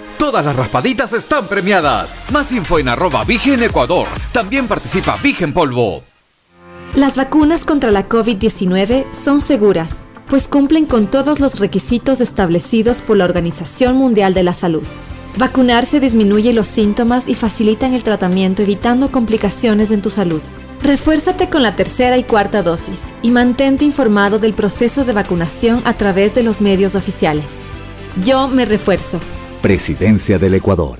Todas las raspaditas están premiadas. Más info en arroba Vigen Ecuador. También participa Vigen Polvo. Las vacunas contra la COVID-19 son seguras, pues cumplen con todos los requisitos establecidos por la Organización Mundial de la Salud. Vacunarse disminuye los síntomas y facilitan el tratamiento evitando complicaciones en tu salud. Refuérzate con la tercera y cuarta dosis y mantente informado del proceso de vacunación a través de los medios oficiales. Yo me refuerzo. Presidencia del Ecuador.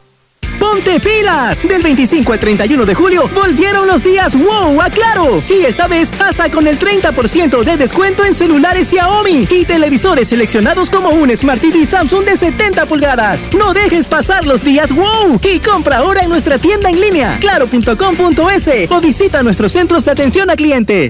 ¡Ponte pilas! Del 25 al 31 de julio volvieron los días wow a Claro. Y esta vez hasta con el 30% de descuento en celulares Xiaomi y televisores seleccionados como un Smart TV Samsung de 70 pulgadas. No dejes pasar los días wow y compra ahora en nuestra tienda en línea claro.com.es o visita nuestros centros de atención a cliente.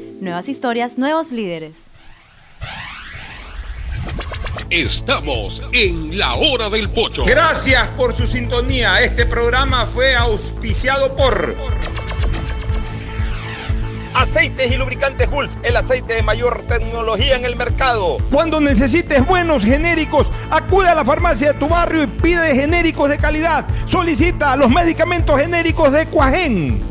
Nuevas historias, nuevos líderes. Estamos en la hora del pocho. Gracias por su sintonía. Este programa fue auspiciado por Aceites y lubricantes Gulf, el aceite de mayor tecnología en el mercado. Cuando necesites buenos genéricos, acude a la farmacia de tu barrio y pide genéricos de calidad. Solicita los medicamentos genéricos de Cuajén.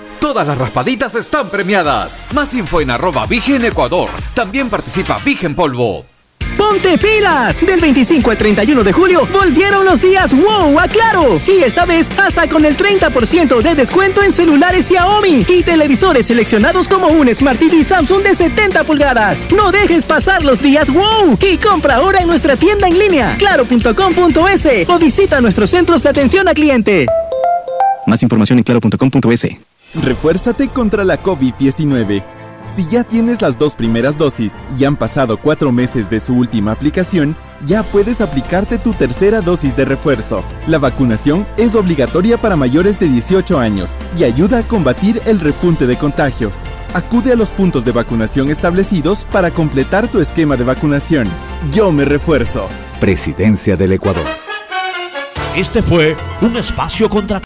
Todas las raspaditas están premiadas. Más info en arroba Vigen Ecuador. También participa Vigen Polvo. ¡Ponte pilas! Del 25 al 31 de julio volvieron los días wow a Claro. Y esta vez hasta con el 30% de descuento en celulares Xiaomi y televisores seleccionados como un Smart TV Samsung de 70 pulgadas. No dejes pasar los días wow y compra ahora en nuestra tienda en línea claro.com.es o visita nuestros centros de atención a cliente. Más información en claro.com.es. Refuérzate contra la COVID-19. Si ya tienes las dos primeras dosis y han pasado cuatro meses de su última aplicación, ya puedes aplicarte tu tercera dosis de refuerzo. La vacunación es obligatoria para mayores de 18 años y ayuda a combatir el repunte de contagios. Acude a los puntos de vacunación establecidos para completar tu esquema de vacunación. Yo me refuerzo. Presidencia del Ecuador. Este fue un espacio contra